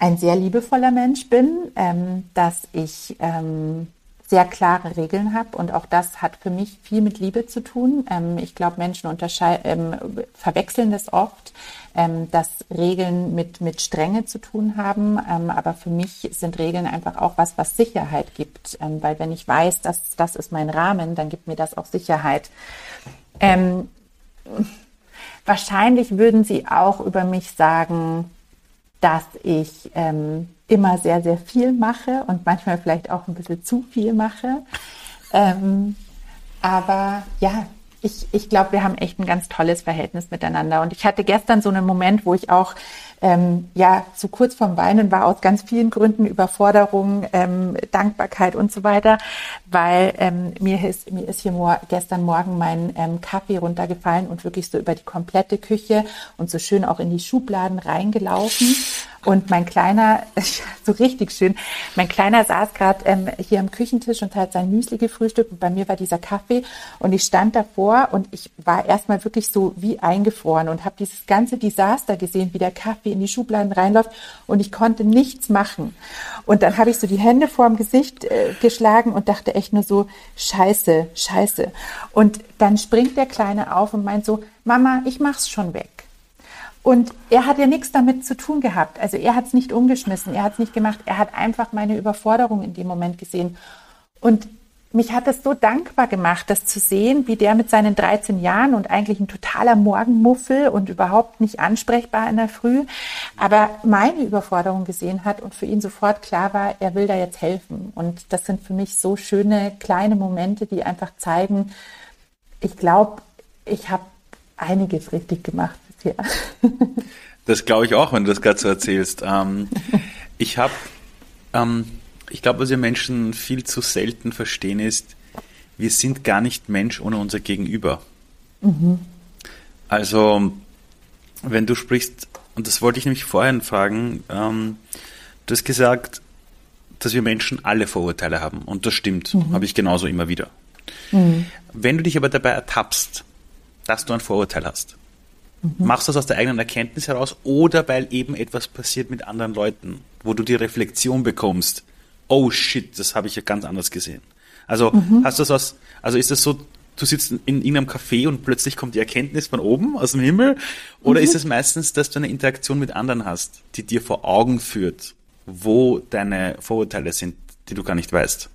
ein sehr liebevoller Mensch bin, ähm, dass ich ähm, sehr klare Regeln habe und auch das hat für mich viel mit Liebe zu tun. Ähm, ich glaube, Menschen ähm, verwechseln das oft, ähm, dass Regeln mit, mit Strenge zu tun haben. Ähm, aber für mich sind Regeln einfach auch was, was Sicherheit gibt. Weil wenn ich weiß, dass das ist mein Rahmen, dann gibt mir das auch Sicherheit. Wahrscheinlich würden sie auch über mich sagen, dass ich ähm, immer sehr, sehr viel mache und manchmal vielleicht auch ein bisschen zu viel mache. Ähm, aber ja, ich, ich glaube, wir haben echt ein ganz tolles Verhältnis miteinander. Und ich hatte gestern so einen Moment, wo ich auch ähm, ja so kurz vorm Weinen war aus ganz vielen Gründen Überforderung, ähm, Dankbarkeit und so weiter, weil ähm, mir ist mir ist hier mor gestern Morgen mein ähm, Kaffee runtergefallen und wirklich so über die komplette Küche und so schön auch in die Schubladen reingelaufen. Und mein Kleiner, so richtig schön, mein Kleiner saß gerade ähm, hier am Küchentisch und hat sein Müsli gefrühstückt und bei mir war dieser Kaffee und ich stand davor und ich war erstmal wirklich so wie eingefroren und habe dieses ganze Desaster gesehen, wie der Kaffee in die Schubladen reinläuft und ich konnte nichts machen. Und dann habe ich so die Hände vorm Gesicht äh, geschlagen und dachte echt nur so, scheiße, scheiße. Und dann springt der Kleine auf und meint so, Mama, ich mach's schon weg. Und er hat ja nichts damit zu tun gehabt. Also er hat es nicht umgeschmissen, er hat es nicht gemacht. Er hat einfach meine Überforderung in dem Moment gesehen. Und mich hat es so dankbar gemacht, das zu sehen, wie der mit seinen 13 Jahren und eigentlich ein totaler Morgenmuffel und überhaupt nicht ansprechbar in der Früh, aber meine Überforderung gesehen hat und für ihn sofort klar war, er will da jetzt helfen. Und das sind für mich so schöne kleine Momente, die einfach zeigen, ich glaube, ich habe einiges richtig gemacht bisher. Das glaube ich auch, wenn du das gerade so erzählst. Ähm, ich habe, ähm, ich glaube, was wir Menschen viel zu selten verstehen ist, wir sind gar nicht Mensch ohne unser Gegenüber. Mhm. Also, wenn du sprichst, und das wollte ich nämlich vorhin fragen, ähm, du hast gesagt, dass wir Menschen alle Vorurteile haben. Und das stimmt, mhm. habe ich genauso immer wieder. Mhm. Wenn du dich aber dabei ertappst, dass du ein Vorurteil hast, mhm. machst du das aus der eigenen Erkenntnis heraus oder weil eben etwas passiert mit anderen Leuten, wo du die Reflexion bekommst, oh shit, das habe ich ja ganz anders gesehen. Also mhm. hast du das aus, also ist das so, du sitzt in irgendeinem Café und plötzlich kommt die Erkenntnis von oben, aus dem Himmel? Oder mhm. ist es meistens, dass du eine Interaktion mit anderen hast, die dir vor Augen führt, wo deine Vorurteile sind, die du gar nicht weißt?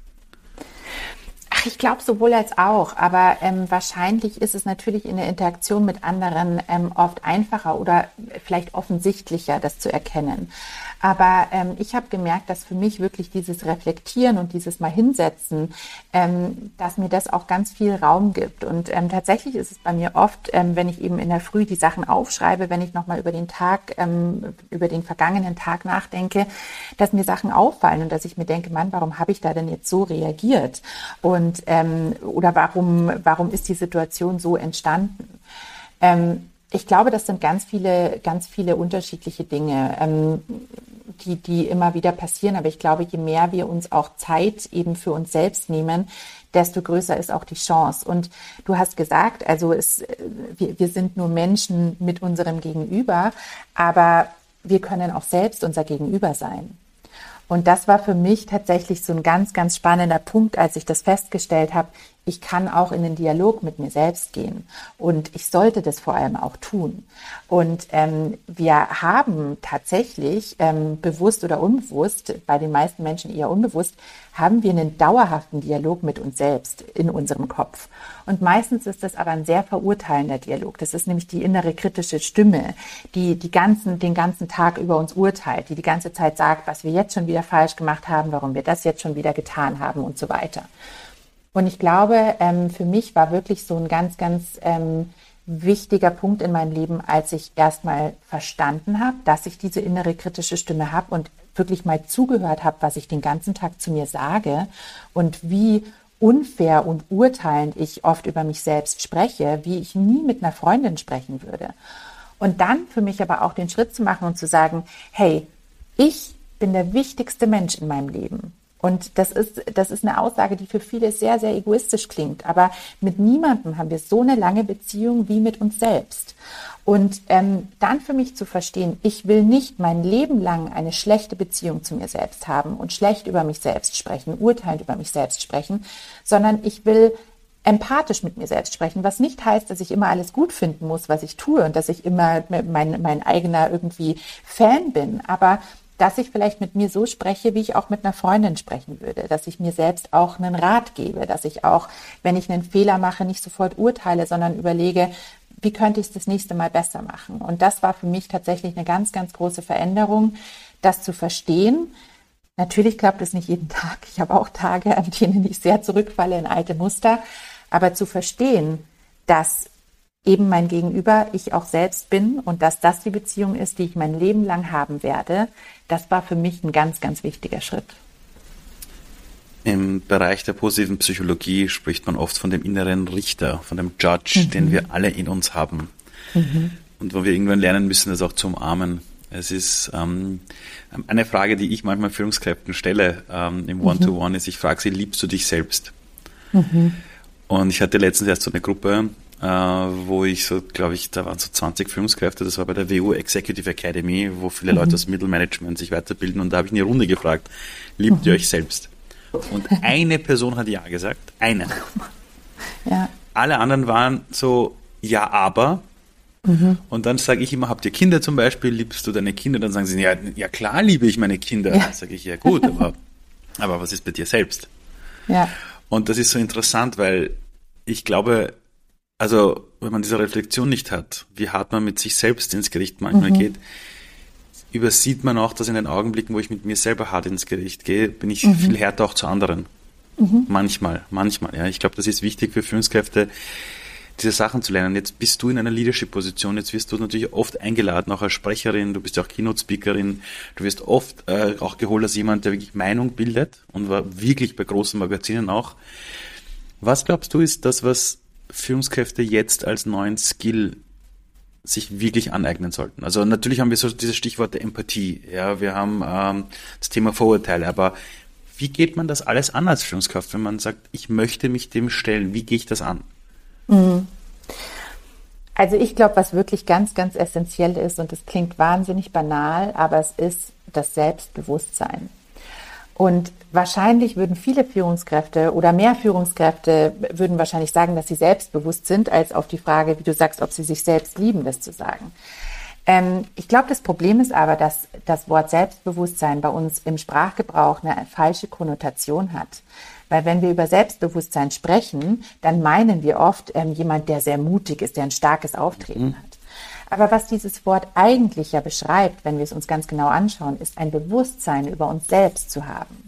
Ach, ich glaube sowohl als auch, aber ähm, wahrscheinlich ist es natürlich in der Interaktion mit anderen ähm, oft einfacher oder vielleicht offensichtlicher, das zu erkennen. Aber ähm, ich habe gemerkt, dass für mich wirklich dieses Reflektieren und dieses Mal hinsetzen, ähm, dass mir das auch ganz viel Raum gibt. Und ähm, tatsächlich ist es bei mir oft, ähm, wenn ich eben in der Früh die Sachen aufschreibe, wenn ich nochmal über den Tag, ähm, über den vergangenen Tag nachdenke, dass mir Sachen auffallen und dass ich mir denke, Mann, warum habe ich da denn jetzt so reagiert? Und ähm, oder warum, warum ist die Situation so entstanden? Ähm, ich glaube, das sind ganz viele, ganz viele unterschiedliche Dinge, ähm, die, die immer wieder passieren. Aber ich glaube, je mehr wir uns auch Zeit eben für uns selbst nehmen, desto größer ist auch die Chance. Und du hast gesagt, also es, wir, wir sind nur Menschen mit unserem Gegenüber, aber wir können auch selbst unser Gegenüber sein. Und das war für mich tatsächlich so ein ganz, ganz spannender Punkt, als ich das festgestellt habe. Ich kann auch in den Dialog mit mir selbst gehen und ich sollte das vor allem auch tun. Und ähm, wir haben tatsächlich ähm, bewusst oder unbewusst, bei den meisten Menschen eher unbewusst, haben wir einen dauerhaften Dialog mit uns selbst in unserem Kopf. Und meistens ist das aber ein sehr verurteilender Dialog. Das ist nämlich die innere kritische Stimme, die, die ganzen, den ganzen Tag über uns urteilt, die die ganze Zeit sagt, was wir jetzt schon wieder falsch gemacht haben, warum wir das jetzt schon wieder getan haben und so weiter. Und ich glaube, ähm, für mich war wirklich so ein ganz, ganz ähm, wichtiger Punkt in meinem Leben, als ich erstmal verstanden habe, dass ich diese innere kritische Stimme habe und wirklich mal zugehört habe, was ich den ganzen Tag zu mir sage und wie unfair und urteilend ich oft über mich selbst spreche, wie ich nie mit einer Freundin sprechen würde. Und dann für mich aber auch den Schritt zu machen und zu sagen, hey, ich bin der wichtigste Mensch in meinem Leben. Und das ist, das ist eine Aussage, die für viele sehr, sehr egoistisch klingt. Aber mit niemandem haben wir so eine lange Beziehung wie mit uns selbst. Und ähm, dann für mich zu verstehen, ich will nicht mein Leben lang eine schlechte Beziehung zu mir selbst haben und schlecht über mich selbst sprechen, urteilend über mich selbst sprechen, sondern ich will empathisch mit mir selbst sprechen, was nicht heißt, dass ich immer alles gut finden muss, was ich tue und dass ich immer mein, mein eigener irgendwie Fan bin, aber dass ich vielleicht mit mir so spreche, wie ich auch mit einer Freundin sprechen würde, dass ich mir selbst auch einen Rat gebe, dass ich auch, wenn ich einen Fehler mache, nicht sofort urteile, sondern überlege, wie könnte ich es das nächste Mal besser machen? Und das war für mich tatsächlich eine ganz, ganz große Veränderung, das zu verstehen. Natürlich klappt es nicht jeden Tag. Ich habe auch Tage, an denen ich sehr zurückfalle in alte Muster. Aber zu verstehen, dass eben mein Gegenüber ich auch selbst bin und dass das die Beziehung ist, die ich mein Leben lang haben werde, das war für mich ein ganz, ganz wichtiger Schritt. Im Bereich der positiven Psychologie spricht man oft von dem inneren Richter, von dem Judge, mhm. den wir alle in uns haben. Mhm. Und wo wir irgendwann lernen müssen, das auch zu umarmen. Es ist ähm, eine Frage, die ich manchmal Führungskräften stelle ähm, im One-to-One, -One, ist, ich frage sie, liebst du dich selbst? Mhm. Und ich hatte letztens erst so eine Gruppe, äh, wo ich so, glaube ich, da waren so 20 Führungskräfte, das war bei der WU Executive Academy, wo viele mhm. Leute aus Mittelmanagement sich weiterbilden und da habe ich eine Runde gefragt, liebt mhm. ihr euch selbst? Und eine Person hat Ja gesagt. Eine. Ja. Alle anderen waren so, ja, aber. Mhm. Und dann sage ich immer, habt ihr Kinder zum Beispiel? Liebst du deine Kinder? Dann sagen sie, ja, ja klar liebe ich meine Kinder. Ja. Sage ich, ja gut, aber, aber was ist bei dir selbst? Ja. Und das ist so interessant, weil ich glaube, also wenn man diese Reflexion nicht hat, wie hart man mit sich selbst ins Gericht manchmal mhm. geht, übersieht man auch, dass in den Augenblicken, wo ich mit mir selber hart ins Gericht gehe, bin ich mhm. viel härter auch zu anderen. Mhm. Manchmal, manchmal. Ja, ich glaube, das ist wichtig für Führungskräfte, diese Sachen zu lernen. Jetzt bist du in einer Leadership-Position, jetzt wirst du natürlich oft eingeladen, auch als Sprecherin, du bist ja auch Keynote-Speakerin, du wirst oft äh, auch geholt als jemand, der wirklich Meinung bildet und war wirklich bei großen Magazinen auch. Was glaubst du ist das, was Führungskräfte jetzt als neuen Skill sich wirklich aneignen sollten. Also natürlich haben wir so diese Stichworte Empathie, ja, wir haben ähm, das Thema Vorurteile, aber wie geht man das alles an als Führungskraft, wenn man sagt, ich möchte mich dem stellen? Wie gehe ich das an? Mhm. Also ich glaube, was wirklich ganz, ganz essentiell ist, und es klingt wahnsinnig banal, aber es ist das Selbstbewusstsein. Und wahrscheinlich würden viele Führungskräfte oder mehr Führungskräfte würden wahrscheinlich sagen, dass sie selbstbewusst sind, als auf die Frage, wie du sagst, ob sie sich selbst lieben, das zu sagen. Ähm, ich glaube, das Problem ist aber, dass das Wort Selbstbewusstsein bei uns im Sprachgebrauch eine falsche Konnotation hat. Weil wenn wir über Selbstbewusstsein sprechen, dann meinen wir oft ähm, jemand, der sehr mutig ist, der ein starkes Auftreten mhm. hat. Aber was dieses Wort eigentlich ja beschreibt, wenn wir es uns ganz genau anschauen, ist ein Bewusstsein über uns selbst zu haben.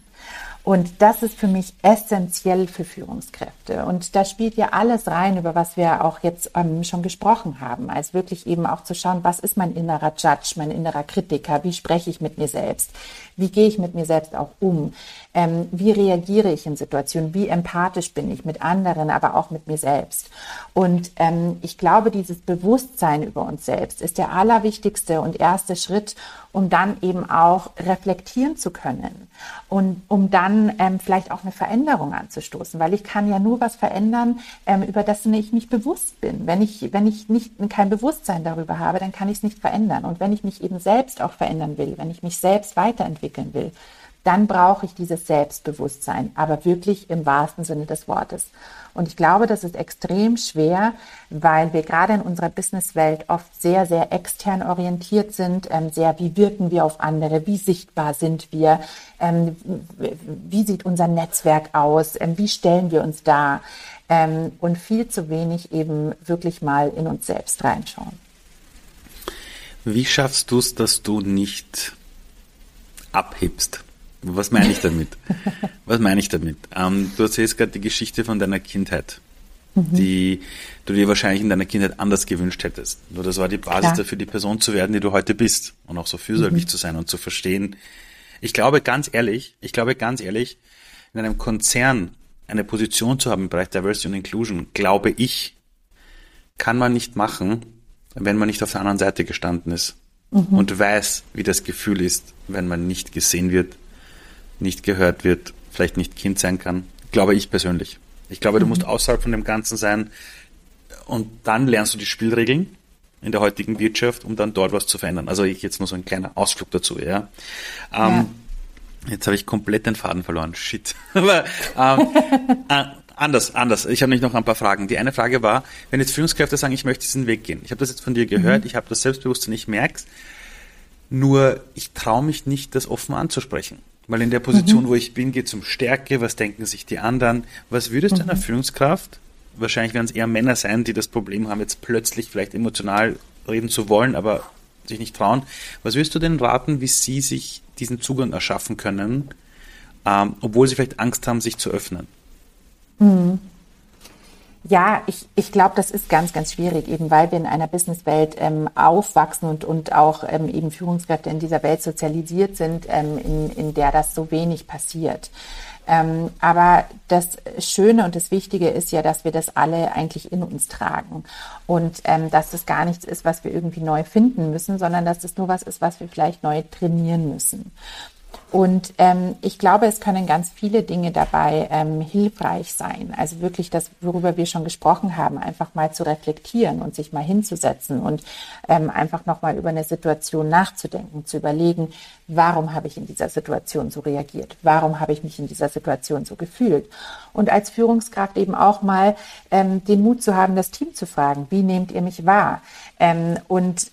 Und das ist für mich essentiell für Führungskräfte. Und da spielt ja alles rein, über was wir auch jetzt ähm, schon gesprochen haben. Also wirklich eben auch zu schauen, was ist mein innerer Judge, mein innerer Kritiker? Wie spreche ich mit mir selbst? Wie gehe ich mit mir selbst auch um? Ähm, wie reagiere ich in Situationen? Wie empathisch bin ich mit anderen, aber auch mit mir selbst? Und ähm, ich glaube, dieses Bewusstsein über uns selbst ist der allerwichtigste und erste Schritt, um dann eben auch reflektieren zu können und um dann ähm, vielleicht auch eine Veränderung anzustoßen, weil ich kann ja nur was verändern, ähm, über das ich nicht bewusst bin. Wenn ich, wenn ich nicht kein Bewusstsein darüber habe, dann kann ich es nicht verändern. Und wenn ich mich eben selbst auch verändern will, wenn ich mich selbst weiterentwickeln will, dann brauche ich dieses Selbstbewusstsein, aber wirklich im wahrsten Sinne des Wortes. Und ich glaube, das ist extrem schwer, weil wir gerade in unserer Businesswelt oft sehr, sehr extern orientiert sind, ähm, sehr, wie wirken wir auf andere, wie sichtbar sind wir, ähm, wie sieht unser Netzwerk aus, ähm, wie stellen wir uns dar ähm, und viel zu wenig eben wirklich mal in uns selbst reinschauen. Wie schaffst du es, dass du nicht abhebst? Was meine ich damit? Was meine ich damit? Ähm, du erzählst gerade die Geschichte von deiner Kindheit, mhm. die du dir wahrscheinlich in deiner Kindheit anders gewünscht hättest. Nur das war die Basis Klar. dafür, die Person zu werden, die du heute bist und auch so fürsorglich mhm. zu sein und zu verstehen. Ich glaube ganz ehrlich, ich glaube ganz ehrlich, in einem Konzern eine Position zu haben im Bereich Diversity und Inclusion, glaube ich, kann man nicht machen, wenn man nicht auf der anderen Seite gestanden ist mhm. und weiß, wie das Gefühl ist, wenn man nicht gesehen wird, nicht gehört wird, vielleicht nicht Kind sein kann. Glaube ich persönlich. Ich glaube, du mhm. musst außerhalb von dem Ganzen sein und dann lernst du die Spielregeln in der heutigen Wirtschaft, um dann dort was zu verändern. Also ich jetzt nur so ein kleiner Ausflug dazu, ja. Ähm, Jetzt habe ich komplett den Faden verloren. Shit. Aber ähm, äh, anders, anders. Ich habe nicht noch ein paar Fragen. Die eine Frage war, wenn jetzt Führungskräfte sagen, ich möchte diesen Weg gehen. Ich habe das jetzt von dir gehört, mhm. ich habe das Selbstbewusstsein, ich merke Nur ich traue mich nicht, das offen anzusprechen. Weil in der Position, mhm. wo ich bin, geht es um Stärke, was denken sich die anderen. Was würdest du mhm. einer Führungskraft, wahrscheinlich werden es eher Männer sein, die das Problem haben, jetzt plötzlich vielleicht emotional reden zu wollen, aber sich nicht trauen. Was würdest du denn raten, wie sie sich diesen Zugang erschaffen können, ähm, obwohl sie vielleicht Angst haben, sich zu öffnen? Mhm. Ja, ich, ich glaube, das ist ganz, ganz schwierig, eben weil wir in einer Businesswelt ähm, aufwachsen und, und auch ähm, eben Führungskräfte in dieser Welt sozialisiert sind, ähm, in, in der das so wenig passiert. Ähm, aber das Schöne und das Wichtige ist ja, dass wir das alle eigentlich in uns tragen und ähm, dass das gar nichts ist, was wir irgendwie neu finden müssen, sondern dass es nur was ist, was wir vielleicht neu trainieren müssen. Und ähm, ich glaube, es können ganz viele Dinge dabei ähm, hilfreich sein. Also wirklich das, worüber wir schon gesprochen haben, einfach mal zu reflektieren und sich mal hinzusetzen und ähm, einfach nochmal über eine Situation nachzudenken, zu überlegen, warum habe ich in dieser Situation so reagiert? Warum habe ich mich in dieser Situation so gefühlt? Und als Führungskraft eben auch mal ähm, den Mut zu haben, das Team zu fragen, wie nehmt ihr mich wahr? Ähm, und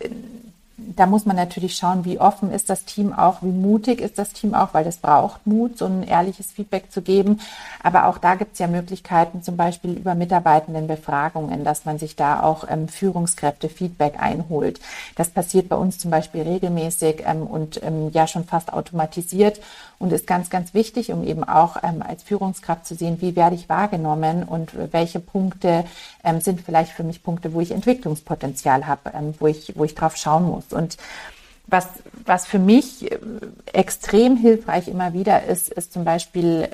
da muss man natürlich schauen, wie offen ist das Team auch, wie mutig ist das Team auch, weil das braucht Mut, so ein ehrliches Feedback zu geben. Aber auch da gibt es ja Möglichkeiten, zum Beispiel über Mitarbeitendenbefragungen, dass man sich da auch ähm, Führungskräfte-Feedback einholt. Das passiert bei uns zum Beispiel regelmäßig ähm, und ähm, ja schon fast automatisiert und ist ganz, ganz wichtig, um eben auch ähm, als Führungskraft zu sehen, wie werde ich wahrgenommen und welche Punkte ähm, sind vielleicht für mich Punkte, wo ich Entwicklungspotenzial habe, ähm, wo ich, wo ich drauf schauen muss. Und was, was für mich äh, extrem hilfreich immer wieder ist, ist zum Beispiel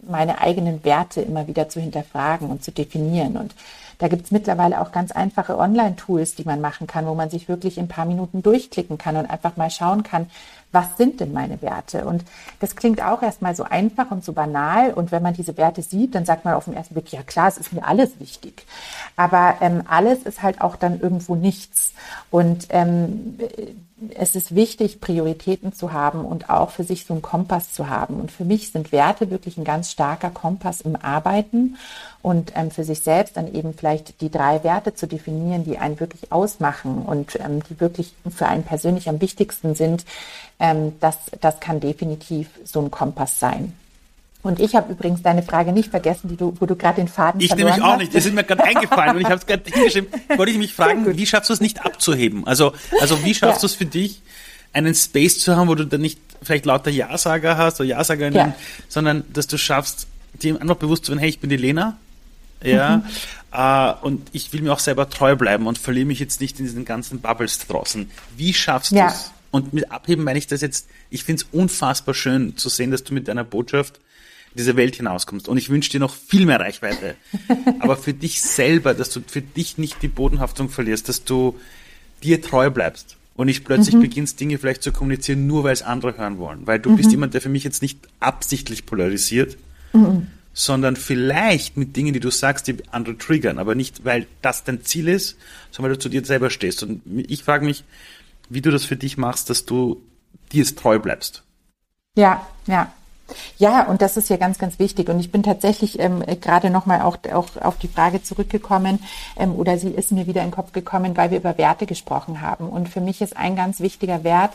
meine eigenen Werte immer wieder zu hinterfragen und zu definieren. Und da gibt es mittlerweile auch ganz einfache Online-Tools, die man machen kann, wo man sich wirklich in ein paar Minuten durchklicken kann und einfach mal schauen kann, was sind denn meine Werte? Und das klingt auch erstmal so einfach und so banal. Und wenn man diese Werte sieht, dann sagt man auf den ersten Blick, ja klar, es ist mir alles wichtig. Aber ähm, alles ist halt auch dann irgendwo nichts. Und ähm, es ist wichtig, Prioritäten zu haben und auch für sich so einen Kompass zu haben. Und für mich sind Werte wirklich ein ganz starker Kompass im Arbeiten und ähm, für sich selbst dann eben vielleicht die drei Werte zu definieren, die einen wirklich ausmachen und ähm, die wirklich für einen persönlich am wichtigsten sind. Ähm, das, das kann definitiv so ein Kompass sein. Und ich habe übrigens deine Frage nicht vergessen, die du, wo du gerade den Faden ich verloren hast. Ich nämlich auch nicht. Das ist mir gerade eingefallen und ich habe es gerade hingeschrieben. Wollte ich mich fragen, wie schaffst du es nicht abzuheben? Also, also wie schaffst ja. du es für dich, einen Space zu haben, wo du dann nicht vielleicht lauter Ja-Sager hast oder Ja-Sagerinnen, ja. sondern dass du schaffst, dir einfach bewusst zu werden, hey, ich bin die Lena, ja, äh, und ich will mir auch selber treu bleiben und verliere mich jetzt nicht in diesen ganzen Bubbles draußen. Wie schaffst ja. du es? Und mit Abheben meine ich das jetzt, ich finde es unfassbar schön zu sehen, dass du mit deiner Botschaft in diese Welt hinauskommst. Und ich wünsche dir noch viel mehr Reichweite. Aber für dich selber, dass du für dich nicht die Bodenhaftung verlierst, dass du dir treu bleibst und nicht plötzlich mhm. beginnst, Dinge vielleicht zu kommunizieren, nur weil es andere hören wollen. Weil du mhm. bist jemand, der für mich jetzt nicht absichtlich polarisiert, mhm. Sondern vielleicht mit Dingen, die du sagst, die andere triggern, aber nicht, weil das dein Ziel ist, sondern weil du zu dir selber stehst. Und ich frage mich, wie du das für dich machst, dass du dir treu bleibst. Ja, ja. Ja, und das ist ja ganz, ganz wichtig. Und ich bin tatsächlich ähm, gerade nochmal auch, auch auf die Frage zurückgekommen, ähm, oder sie ist mir wieder in den Kopf gekommen, weil wir über Werte gesprochen haben. Und für mich ist ein ganz wichtiger Wert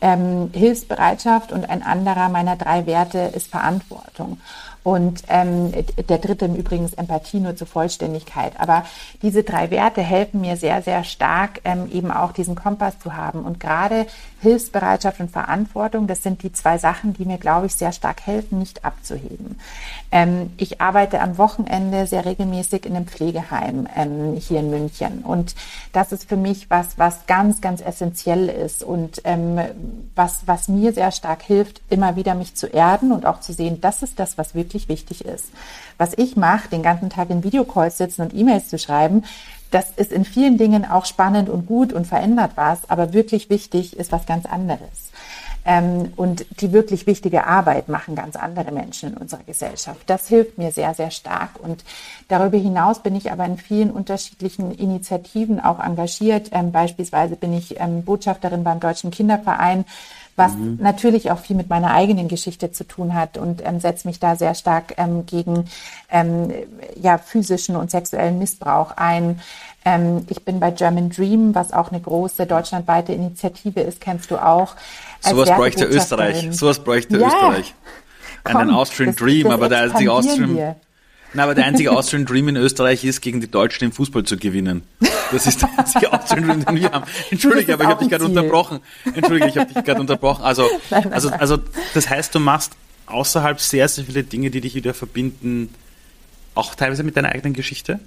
ähm, Hilfsbereitschaft und ein anderer meiner drei Werte ist Verantwortung. Und ähm, der dritte im Übrigen ist Empathie nur zur Vollständigkeit. Aber diese drei Werte helfen mir sehr, sehr stark, ähm, eben auch diesen Kompass zu haben. Und gerade Hilfsbereitschaft und Verantwortung, das sind die zwei Sachen, die mir, glaube ich, sehr stark helfen, nicht abzuheben. Ähm, ich arbeite am Wochenende sehr regelmäßig in einem Pflegeheim ähm, hier in München. Und das ist für mich was, was ganz, ganz essentiell ist und ähm, was, was mir sehr stark hilft, immer wieder mich zu erden und auch zu sehen, das ist das, was wirklich wichtig ist. Was ich mache, den ganzen Tag in Videocalls sitzen und E-Mails zu schreiben, das ist in vielen Dingen auch spannend und gut und verändert was, aber wirklich wichtig ist was ganz anderes. Ähm, und die wirklich wichtige Arbeit machen ganz andere Menschen in unserer Gesellschaft. Das hilft mir sehr, sehr stark. Und darüber hinaus bin ich aber in vielen unterschiedlichen Initiativen auch engagiert. Ähm, beispielsweise bin ich ähm, Botschafterin beim Deutschen Kinderverein was mhm. natürlich auch viel mit meiner eigenen Geschichte zu tun hat und ähm, setze mich da sehr stark ähm, gegen ähm, ja, physischen und sexuellen Missbrauch ein. Ähm, ich bin bei German Dream, was auch eine große deutschlandweite Initiative ist, kennst du auch. Sowas bräuchte Österreich. Sowas bräuchte ja. Österreich. Einen Austrian das, Dream, das aber der einzige Austrian. Na, aber der einzige Austrian Dream in Österreich ist, gegen die Deutschen im Fußball zu gewinnen. Das ist der einzige Austrian Dream, den wir haben. Entschuldige, aber ich habe dich gerade unterbrochen. Entschuldige, ich habe dich gerade unterbrochen. Also, also, also, das heißt, du machst außerhalb sehr, sehr viele Dinge, die dich wieder verbinden, auch teilweise mit deiner eigenen Geschichte?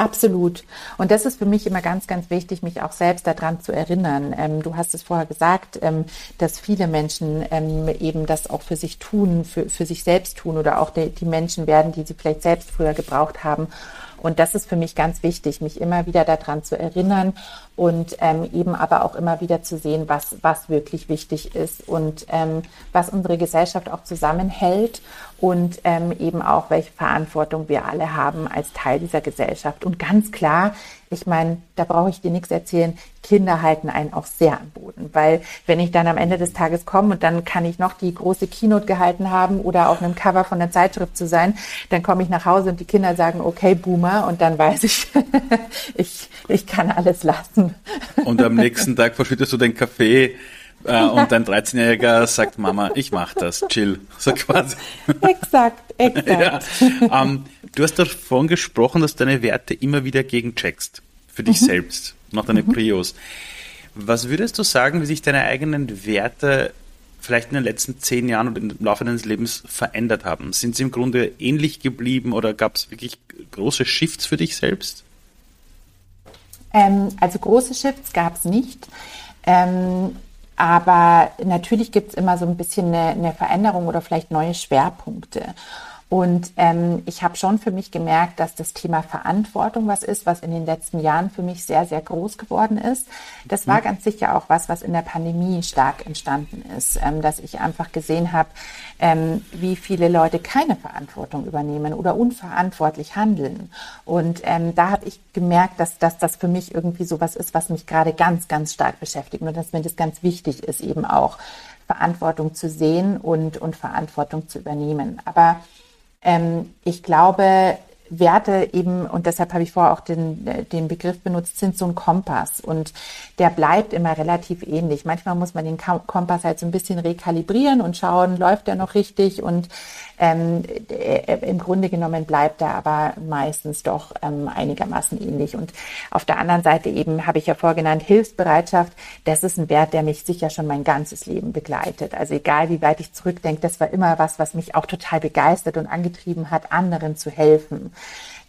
Absolut. Und das ist für mich immer ganz, ganz wichtig, mich auch selbst daran zu erinnern. Ähm, du hast es vorher gesagt, ähm, dass viele Menschen ähm, eben das auch für sich tun, für, für sich selbst tun oder auch die, die Menschen werden, die sie vielleicht selbst früher gebraucht haben. Und das ist für mich ganz wichtig, mich immer wieder daran zu erinnern und ähm, eben aber auch immer wieder zu sehen, was, was wirklich wichtig ist und ähm, was unsere Gesellschaft auch zusammenhält und ähm, eben auch, welche Verantwortung wir alle haben als Teil dieser Gesellschaft. Und ganz klar, ich meine, da brauche ich dir nichts erzählen, Kinder halten einen auch sehr am Boden, weil wenn ich dann am Ende des Tages komme und dann kann ich noch die große Keynote gehalten haben oder auf einem Cover von der Zeitschrift zu sein, dann komme ich nach Hause und die Kinder sagen, okay, Boomer, und dann weiß ich, ich, ich kann alles lassen. Und am nächsten Tag verschüttest du den Kaffee äh, und dein 13-Jähriger sagt, Mama, ich mach das, chill, so quasi. Exakt, exakt. Ja. Ähm, du hast davon gesprochen, dass du deine Werte immer wieder gegencheckst, für dich mhm. selbst, nach deinen mhm. Prios. Was würdest du sagen, wie sich deine eigenen Werte vielleicht in den letzten zehn Jahren oder im Laufe deines Lebens verändert haben? Sind sie im Grunde ähnlich geblieben oder gab es wirklich große Shifts für dich selbst? Ähm, also große Shifts gab es nicht. Ähm, aber natürlich gibt es immer so ein bisschen eine, eine Veränderung oder vielleicht neue Schwerpunkte. Und ähm, ich habe schon für mich gemerkt, dass das Thema Verantwortung was ist, was in den letzten Jahren für mich sehr, sehr groß geworden ist. Das war mhm. ganz sicher auch was, was in der Pandemie stark entstanden ist, ähm, dass ich einfach gesehen habe, ähm, wie viele Leute keine Verantwortung übernehmen oder unverantwortlich handeln. Und ähm, da habe ich gemerkt, dass, dass das für mich irgendwie so was ist, was mich gerade ganz, ganz stark beschäftigt und dass mir das ganz wichtig ist, eben auch Verantwortung zu sehen und, und Verantwortung zu übernehmen. Aber ähm, ich glaube, Werte eben, und deshalb habe ich vorher auch den, den Begriff benutzt, sind so ein Kompass. Und der bleibt immer relativ ähnlich. Manchmal muss man den Kompass halt so ein bisschen rekalibrieren und schauen, läuft der noch richtig und ähm, äh, Im Grunde genommen bleibt er aber meistens doch ähm, einigermaßen ähnlich. Und auf der anderen Seite eben, habe ich ja vorgenannt, Hilfsbereitschaft. Das ist ein Wert, der mich sicher schon mein ganzes Leben begleitet. Also egal, wie weit ich zurückdenke, das war immer was, was mich auch total begeistert und angetrieben hat, anderen zu helfen.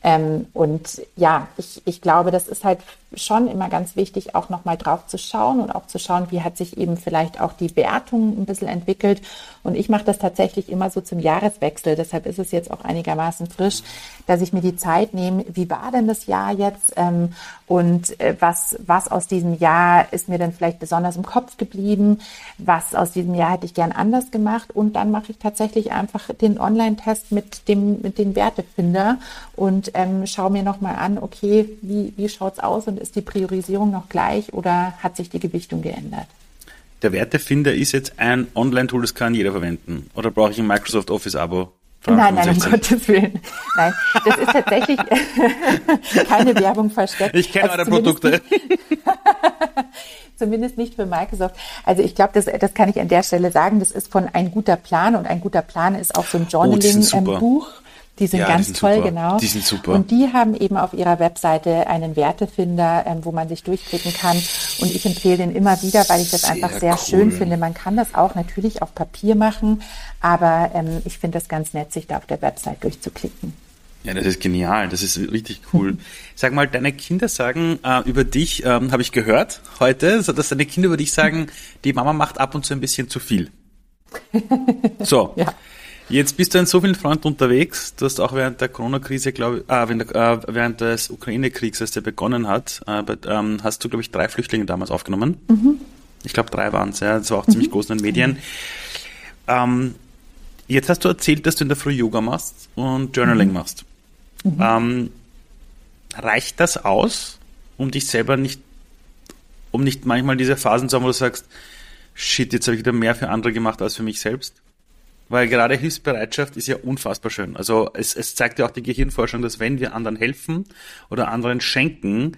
Ähm, und ja, ich, ich glaube, das ist halt schon immer ganz wichtig, auch nochmal drauf zu schauen und auch zu schauen, wie hat sich eben vielleicht auch die Wertung ein bisschen entwickelt. Und ich mache das tatsächlich immer so zum Jahreswechsel, deshalb ist es jetzt auch einigermaßen frisch, dass ich mir die Zeit nehme, wie war denn das Jahr jetzt ähm, und äh, was, was aus diesem Jahr ist mir dann vielleicht besonders im Kopf geblieben, was aus diesem Jahr hätte ich gern anders gemacht und dann mache ich tatsächlich einfach den Online-Test mit dem mit den Wertefinder und ähm, schaue mir nochmal an, okay, wie, wie schaut's aus und ist die Priorisierung noch gleich oder hat sich die Gewichtung geändert? Der Wertefinder ist jetzt ein Online-Tool, das kann jeder verwenden. Oder brauche ich ein Microsoft Office-Abo? Nein, nein, um Gottes Willen. Nein, das ist tatsächlich keine Werbung versteckt. Ich kenne also eure Produkte. zumindest nicht für Microsoft. Also ich glaube, das, das kann ich an der Stelle sagen. Das ist von ein guter Plan und ein guter Plan ist auch so ein Journaling-Buch. Oh, die sind ja, ganz die sind toll, super. genau. Die sind super. Und die haben eben auf ihrer Webseite einen Wertefinder, ähm, wo man sich durchklicken kann. Und ich empfehle den immer wieder, weil ich das sehr einfach sehr cool. schön finde. Man kann das auch natürlich auf Papier machen, aber ähm, ich finde das ganz nett, sich da auf der Website durchzuklicken. Ja, das ist genial, das ist richtig cool. Sag mal, deine Kinder sagen äh, über dich, ähm, habe ich gehört heute, so dass deine Kinder über dich sagen, die Mama macht ab und zu ein bisschen zu viel. So. ja. Jetzt bist du in so vielen Fronten unterwegs. Du hast auch während der Corona-Krise, glaube ich, äh, während, äh, während des Ukraine-Kriegs, als der begonnen hat, äh, ähm, hast du, glaube ich, drei Flüchtlinge damals aufgenommen. Mhm. Ich glaube, drei waren es, ja. Das war auch mhm. ziemlich groß in den Medien. Ähm, jetzt hast du erzählt, dass du in der Früh Yoga machst und Journaling mhm. machst. Mhm. Ähm, reicht das aus, um dich selber nicht, um nicht manchmal diese Phasen zu haben, wo du sagst, shit, jetzt habe ich wieder mehr für andere gemacht als für mich selbst? Weil gerade Hilfsbereitschaft ist ja unfassbar schön. Also es, es zeigt ja auch die Gehirnforschung, dass wenn wir anderen helfen oder anderen schenken,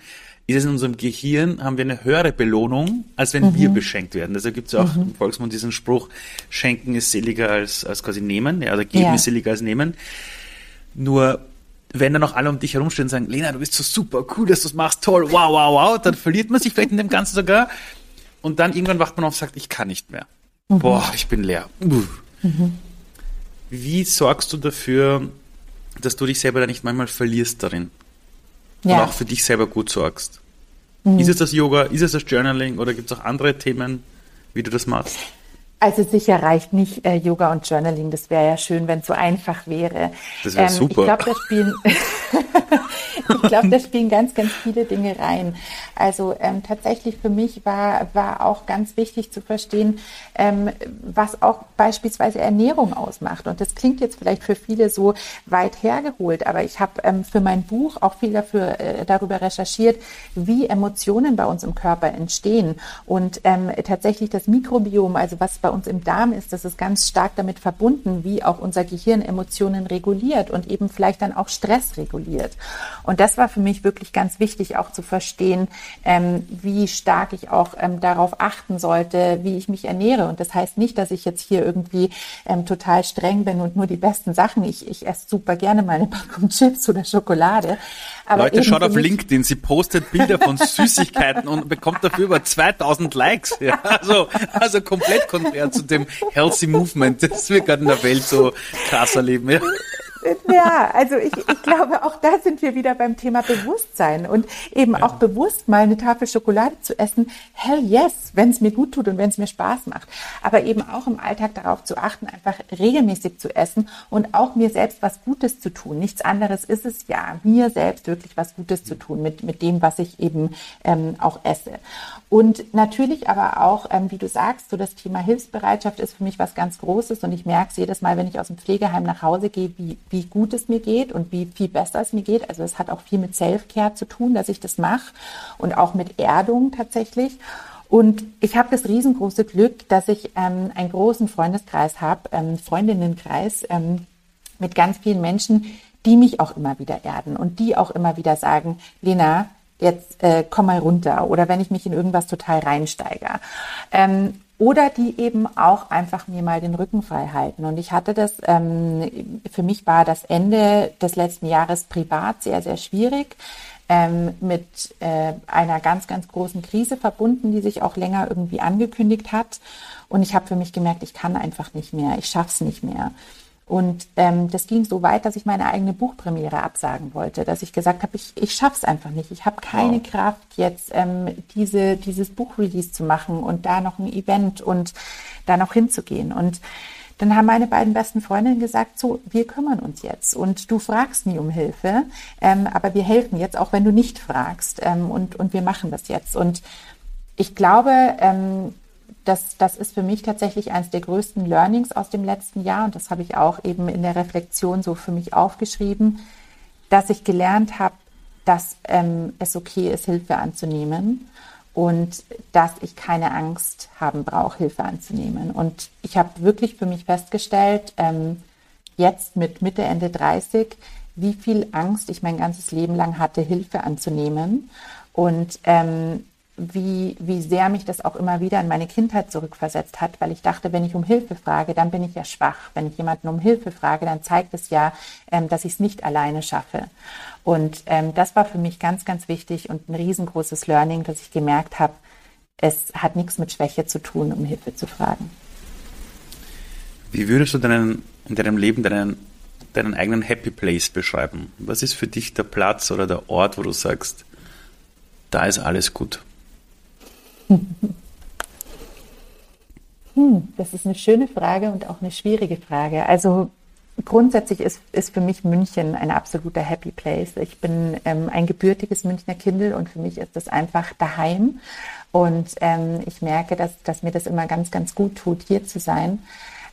ist es in unserem Gehirn, haben wir eine höhere Belohnung, als wenn mhm. wir beschenkt werden. Deshalb gibt es ja auch mhm. im Volksmund diesen Spruch, schenken ist seliger als, als quasi nehmen, ja, also geben ja. ist seliger als nehmen. Nur wenn dann noch alle um dich herumstehen und sagen, Lena, du bist so super, cool, dass du es machst, toll, wow, wow, wow, dann verliert man sich vielleicht in dem Ganzen sogar. Und dann irgendwann wacht man auf und sagt, ich kann nicht mehr. Mhm. Boah, ich bin leer. Mhm. Wie sorgst du dafür, dass du dich selber da nicht manchmal verlierst darin? Ja. Und auch für dich selber gut sorgst? Mhm. Ist es das Yoga, ist es das Journaling oder gibt es auch andere Themen, wie du das machst? Also sicher reicht nicht äh, Yoga und Journaling. Das wäre ja schön, wenn es so einfach wäre. Das wäre ähm, super. Ich glaube, da spielen, ich glaube, da spielen ganz, ganz viele Dinge rein. Also ähm, tatsächlich für mich war, war auch ganz wichtig zu verstehen, ähm, was auch beispielsweise Ernährung ausmacht. Und das klingt jetzt vielleicht für viele so weit hergeholt, aber ich habe ähm, für mein Buch auch viel dafür äh, darüber recherchiert, wie Emotionen bei uns im Körper entstehen und ähm, tatsächlich das Mikrobiom, also was bei uns im Darm ist, das ist ganz stark damit verbunden, wie auch unser Gehirn Emotionen reguliert und eben vielleicht dann auch Stress reguliert. Und das war für mich wirklich ganz wichtig, auch zu verstehen, ähm, wie stark ich auch ähm, darauf achten sollte, wie ich mich ernähre. Und das heißt nicht, dass ich jetzt hier irgendwie ähm, total streng bin und nur die besten Sachen. Ich, ich esse super gerne mal eine Packung Chips oder Schokolade. Aber Leute, schaut auf LinkedIn, sie postet Bilder von Süßigkeiten und bekommt dafür über 2000 Likes. Ja, also, also komplett konträr zu dem Healthy Movement, das wir gerade in der Welt so krass erleben. Ja. Ja, also ich, ich glaube, auch da sind wir wieder beim Thema Bewusstsein und eben ja. auch bewusst mal eine Tafel Schokolade zu essen. Hell yes, wenn es mir gut tut und wenn es mir Spaß macht. Aber eben auch im Alltag darauf zu achten, einfach regelmäßig zu essen und auch mir selbst was Gutes zu tun. Nichts anderes ist es ja, mir selbst wirklich was Gutes zu tun mit, mit dem, was ich eben ähm, auch esse. Und natürlich aber auch, ähm, wie du sagst, so das Thema Hilfsbereitschaft ist für mich was ganz Großes und ich merke es jedes Mal, wenn ich aus dem Pflegeheim nach Hause gehe, wie, wie gut es mir geht und wie viel besser es mir geht. Also es hat auch viel mit Self-Care zu tun, dass ich das mache und auch mit Erdung tatsächlich. Und ich habe das riesengroße Glück, dass ich ähm, einen großen Freundeskreis habe, ähm, Freundinnenkreis ähm, mit ganz vielen Menschen, die mich auch immer wieder erden und die auch immer wieder sagen, Lena, jetzt äh, komm mal runter oder wenn ich mich in irgendwas total reinsteige. Ähm, oder die eben auch einfach mir mal den Rücken frei halten. Und ich hatte das, ähm, für mich war das Ende des letzten Jahres privat sehr, sehr schwierig. Ähm, mit äh, einer ganz, ganz großen Krise verbunden, die sich auch länger irgendwie angekündigt hat. Und ich habe für mich gemerkt, ich kann einfach nicht mehr, ich schaff's nicht mehr. Und ähm, das ging so weit, dass ich meine eigene Buchpremiere absagen wollte, dass ich gesagt habe, ich, ich schaff's einfach nicht. Ich habe keine wow. Kraft, jetzt ähm, diese, dieses Buchrelease zu machen und da noch ein Event und da noch hinzugehen. Und dann haben meine beiden besten Freundinnen gesagt, so, wir kümmern uns jetzt und du fragst nie um Hilfe, ähm, aber wir helfen jetzt, auch wenn du nicht fragst ähm, und, und wir machen das jetzt. Und ich glaube, ähm, das, das ist für mich tatsächlich eines der größten Learnings aus dem letzten Jahr und das habe ich auch eben in der Reflexion so für mich aufgeschrieben, dass ich gelernt habe, dass ähm, es okay ist, Hilfe anzunehmen und dass ich keine Angst haben brauche, Hilfe anzunehmen. Und ich habe wirklich für mich festgestellt, ähm, jetzt mit Mitte, Ende 30, wie viel Angst ich mein ganzes Leben lang hatte, Hilfe anzunehmen. Und ähm, wie, wie sehr mich das auch immer wieder in meine Kindheit zurückversetzt hat, weil ich dachte, wenn ich um Hilfe frage, dann bin ich ja schwach. Wenn ich jemanden um Hilfe frage, dann zeigt es ja, ähm, dass ich es nicht alleine schaffe. Und ähm, das war für mich ganz, ganz wichtig und ein riesengroßes Learning, dass ich gemerkt habe, es hat nichts mit Schwäche zu tun, um Hilfe zu fragen. Wie würdest du deinen, in deinem Leben deinen, deinen eigenen Happy Place beschreiben? Was ist für dich der Platz oder der Ort, wo du sagst, da ist alles gut? Hm, das ist eine schöne Frage und auch eine schwierige Frage. Also grundsätzlich ist, ist für mich München ein absoluter Happy Place. Ich bin ähm, ein gebürtiges Münchner Kindel und für mich ist das einfach daheim. Und ähm, ich merke, dass, dass mir das immer ganz, ganz gut tut, hier zu sein.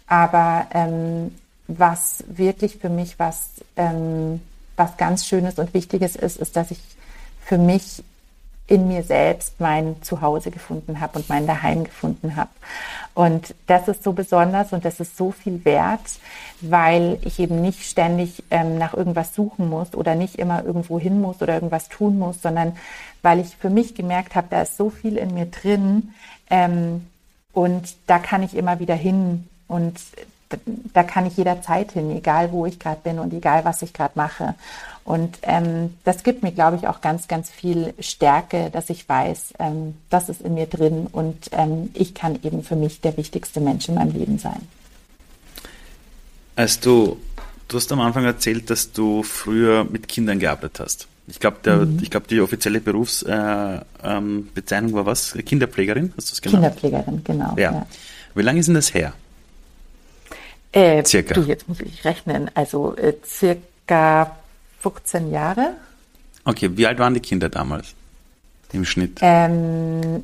Aber ähm, was wirklich für mich was, ähm, was ganz Schönes und Wichtiges ist, ist, dass ich für mich in mir selbst mein Zuhause gefunden habe und mein Daheim gefunden habe. Und das ist so besonders und das ist so viel wert, weil ich eben nicht ständig ähm, nach irgendwas suchen muss oder nicht immer irgendwo hin muss oder irgendwas tun muss, sondern weil ich für mich gemerkt habe, da ist so viel in mir drin ähm, und da kann ich immer wieder hin und da kann ich jederzeit hin, egal wo ich gerade bin und egal was ich gerade mache. Und ähm, das gibt mir, glaube ich, auch ganz, ganz viel Stärke, dass ich weiß, ähm, das ist in mir drin und ähm, ich kann eben für mich der wichtigste Mensch in meinem Leben sein. Als du, du hast am Anfang erzählt, dass du früher mit Kindern gearbeitet hast. Ich glaube, mhm. ich die offizielle Berufsbezeichnung äh, ähm, war was? Kinderpflegerin, hast du es genannt? Kinderpflegerin, genau. Ja. ja. Wie lange ist denn das her? Äh, circa. Du, jetzt muss ich rechnen. Also äh, circa 15 Jahre. Okay, wie alt waren die Kinder damals im Schnitt? Ähm,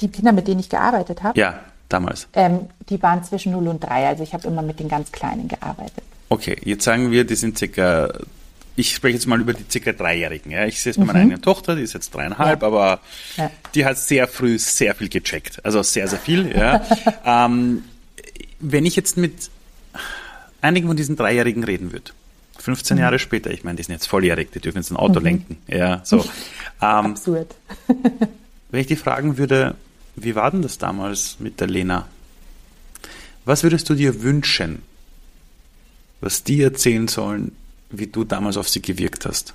die Kinder, mit denen ich gearbeitet habe? Ja, damals. Ähm, die waren zwischen 0 und 3, also ich habe immer mit den ganz Kleinen gearbeitet. Okay, jetzt sagen wir, die sind circa, ich spreche jetzt mal über die circa Dreijährigen. Ja? Ich sehe es bei mhm. meiner eigenen Tochter, die ist jetzt dreieinhalb, ja. aber ja. die hat sehr früh sehr viel gecheckt. Also sehr, sehr viel. Ja. ähm, wenn ich jetzt mit einigen von diesen Dreijährigen reden würde, 15 mhm. Jahre später, ich meine, die sind jetzt volljährig, die dürfen jetzt ein Auto mhm. lenken. Ja, so. Ähm, Absurd. wenn ich dich fragen würde, wie war denn das damals mit der Lena? Was würdest du dir wünschen, was die erzählen sollen, wie du damals auf sie gewirkt hast?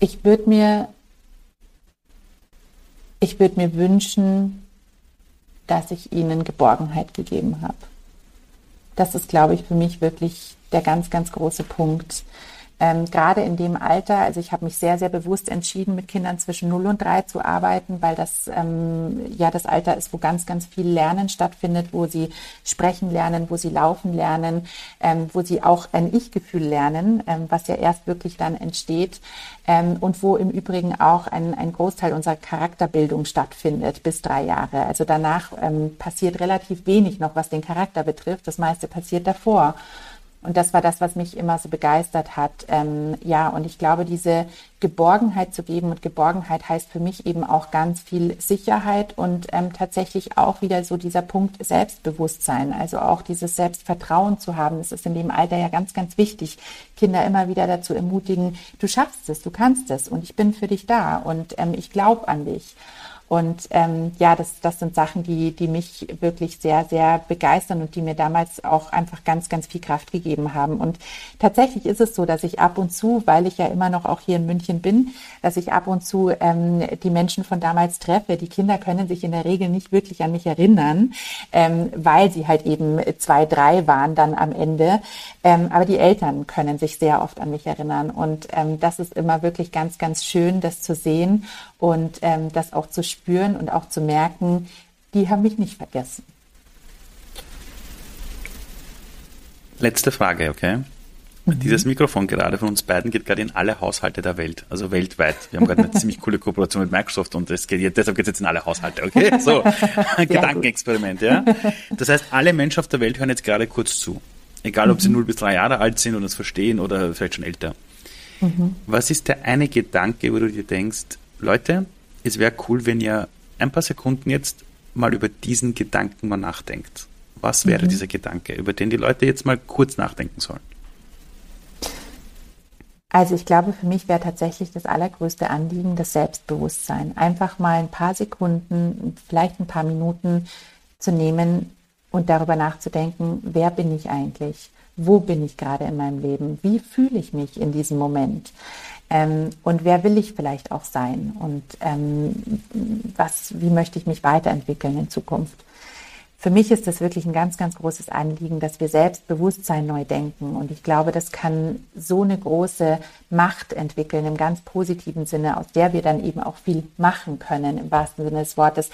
Ich würde mir, ich würde mir wünschen, dass ich ihnen Geborgenheit gegeben habe. Das ist, glaube ich, für mich wirklich der ganz, ganz große Punkt. Ähm, gerade in dem Alter, also ich habe mich sehr, sehr bewusst entschieden, mit Kindern zwischen 0 und 3 zu arbeiten, weil das ähm, ja das Alter ist, wo ganz, ganz viel Lernen stattfindet, wo sie sprechen lernen, wo sie laufen lernen, ähm, wo sie auch ein Ich-Gefühl lernen, ähm, was ja erst wirklich dann entsteht ähm, und wo im Übrigen auch ein, ein Großteil unserer Charakterbildung stattfindet bis drei Jahre. Also danach ähm, passiert relativ wenig noch, was den Charakter betrifft. Das meiste passiert davor. Und das war das, was mich immer so begeistert hat. Ähm, ja, und ich glaube, diese Geborgenheit zu geben und Geborgenheit heißt für mich eben auch ganz viel Sicherheit und ähm, tatsächlich auch wieder so dieser Punkt Selbstbewusstsein, also auch dieses Selbstvertrauen zu haben. Das ist in dem Alter ja ganz, ganz wichtig, Kinder immer wieder dazu ermutigen, du schaffst es, du kannst es und ich bin für dich da und ähm, ich glaube an dich. Und ähm, ja, das, das sind Sachen, die, die mich wirklich sehr, sehr begeistern und die mir damals auch einfach ganz, ganz viel Kraft gegeben haben. Und tatsächlich ist es so, dass ich ab und zu, weil ich ja immer noch auch hier in München bin, dass ich ab und zu ähm, die Menschen von damals treffe. Die Kinder können sich in der Regel nicht wirklich an mich erinnern, ähm, weil sie halt eben zwei, drei waren dann am Ende. Ähm, aber die Eltern können sich sehr oft an mich erinnern. Und ähm, das ist immer wirklich ganz, ganz schön, das zu sehen und ähm, das auch zu spüren und auch zu merken, die haben mich nicht vergessen. Letzte Frage, okay? Mhm. Dieses Mikrofon gerade von uns beiden geht gerade in alle Haushalte der Welt, also weltweit. Wir haben gerade eine ziemlich coole Kooperation mit Microsoft und das geht deshalb geht es jetzt in alle Haushalte, okay? So, Gedankenexperiment, ja? Das heißt, alle Menschen auf der Welt hören jetzt gerade kurz zu. Egal, ob mhm. sie 0 bis 3 Jahre alt sind und es verstehen oder vielleicht schon älter. Mhm. Was ist der eine Gedanke, wo du dir denkst, Leute, es wäre cool, wenn ihr ein paar Sekunden jetzt mal über diesen Gedanken mal nachdenkt. Was wäre mhm. dieser Gedanke, über den die Leute jetzt mal kurz nachdenken sollen? Also ich glaube, für mich wäre tatsächlich das allergrößte Anliegen das Selbstbewusstsein. Einfach mal ein paar Sekunden, vielleicht ein paar Minuten zu nehmen und darüber nachzudenken, wer bin ich eigentlich? Wo bin ich gerade in meinem Leben? Wie fühle ich mich in diesem Moment? Ähm, und wer will ich vielleicht auch sein? Und ähm, was, wie möchte ich mich weiterentwickeln in Zukunft? Für mich ist das wirklich ein ganz, ganz großes Anliegen, dass wir Selbstbewusstsein neu denken. Und ich glaube, das kann so eine große Macht entwickeln im ganz positiven Sinne, aus der wir dann eben auch viel machen können, im wahrsten Sinne des Wortes,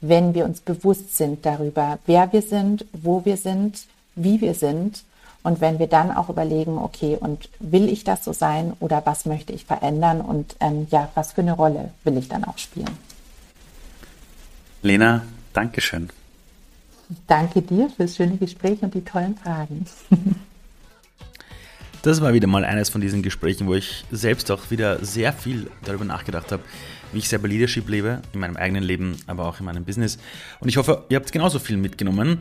wenn wir uns bewusst sind darüber, wer wir sind, wo wir sind, wie wir sind und wenn wir dann auch überlegen, okay, und will ich das so sein oder was möchte ich verändern und ähm, ja, was für eine Rolle will ich dann auch spielen? Lena, Dankeschön. Danke dir fürs schöne Gespräch und die tollen Fragen. Das war wieder mal eines von diesen Gesprächen, wo ich selbst auch wieder sehr viel darüber nachgedacht habe, wie ich selber Leadership lebe, in meinem eigenen Leben, aber auch in meinem Business. Und ich hoffe, ihr habt genauso viel mitgenommen.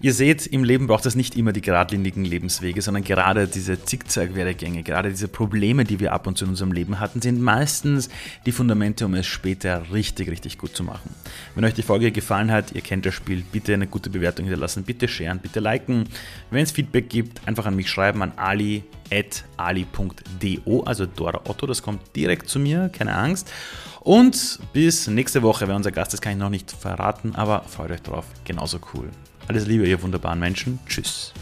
Ihr seht, im Leben braucht es nicht immer die geradlinigen Lebenswege, sondern gerade diese Zickzack-Werdegänge, gerade diese Probleme, die wir ab und zu in unserem Leben hatten, sind meistens die Fundamente, um es später richtig, richtig gut zu machen. Wenn euch die Folge gefallen hat, ihr kennt das Spiel, bitte eine gute Bewertung hinterlassen, bitte sharen, bitte liken. Wenn es Feedback gibt, einfach an mich schreiben, an ali.ali.do, also Dora Otto, das kommt direkt zu mir, keine Angst. Und bis nächste Woche, wer unser Gast ist, kann ich noch nicht verraten, aber freut euch drauf. Genauso cool. Alles Liebe, ihr wunderbaren Menschen. Tschüss.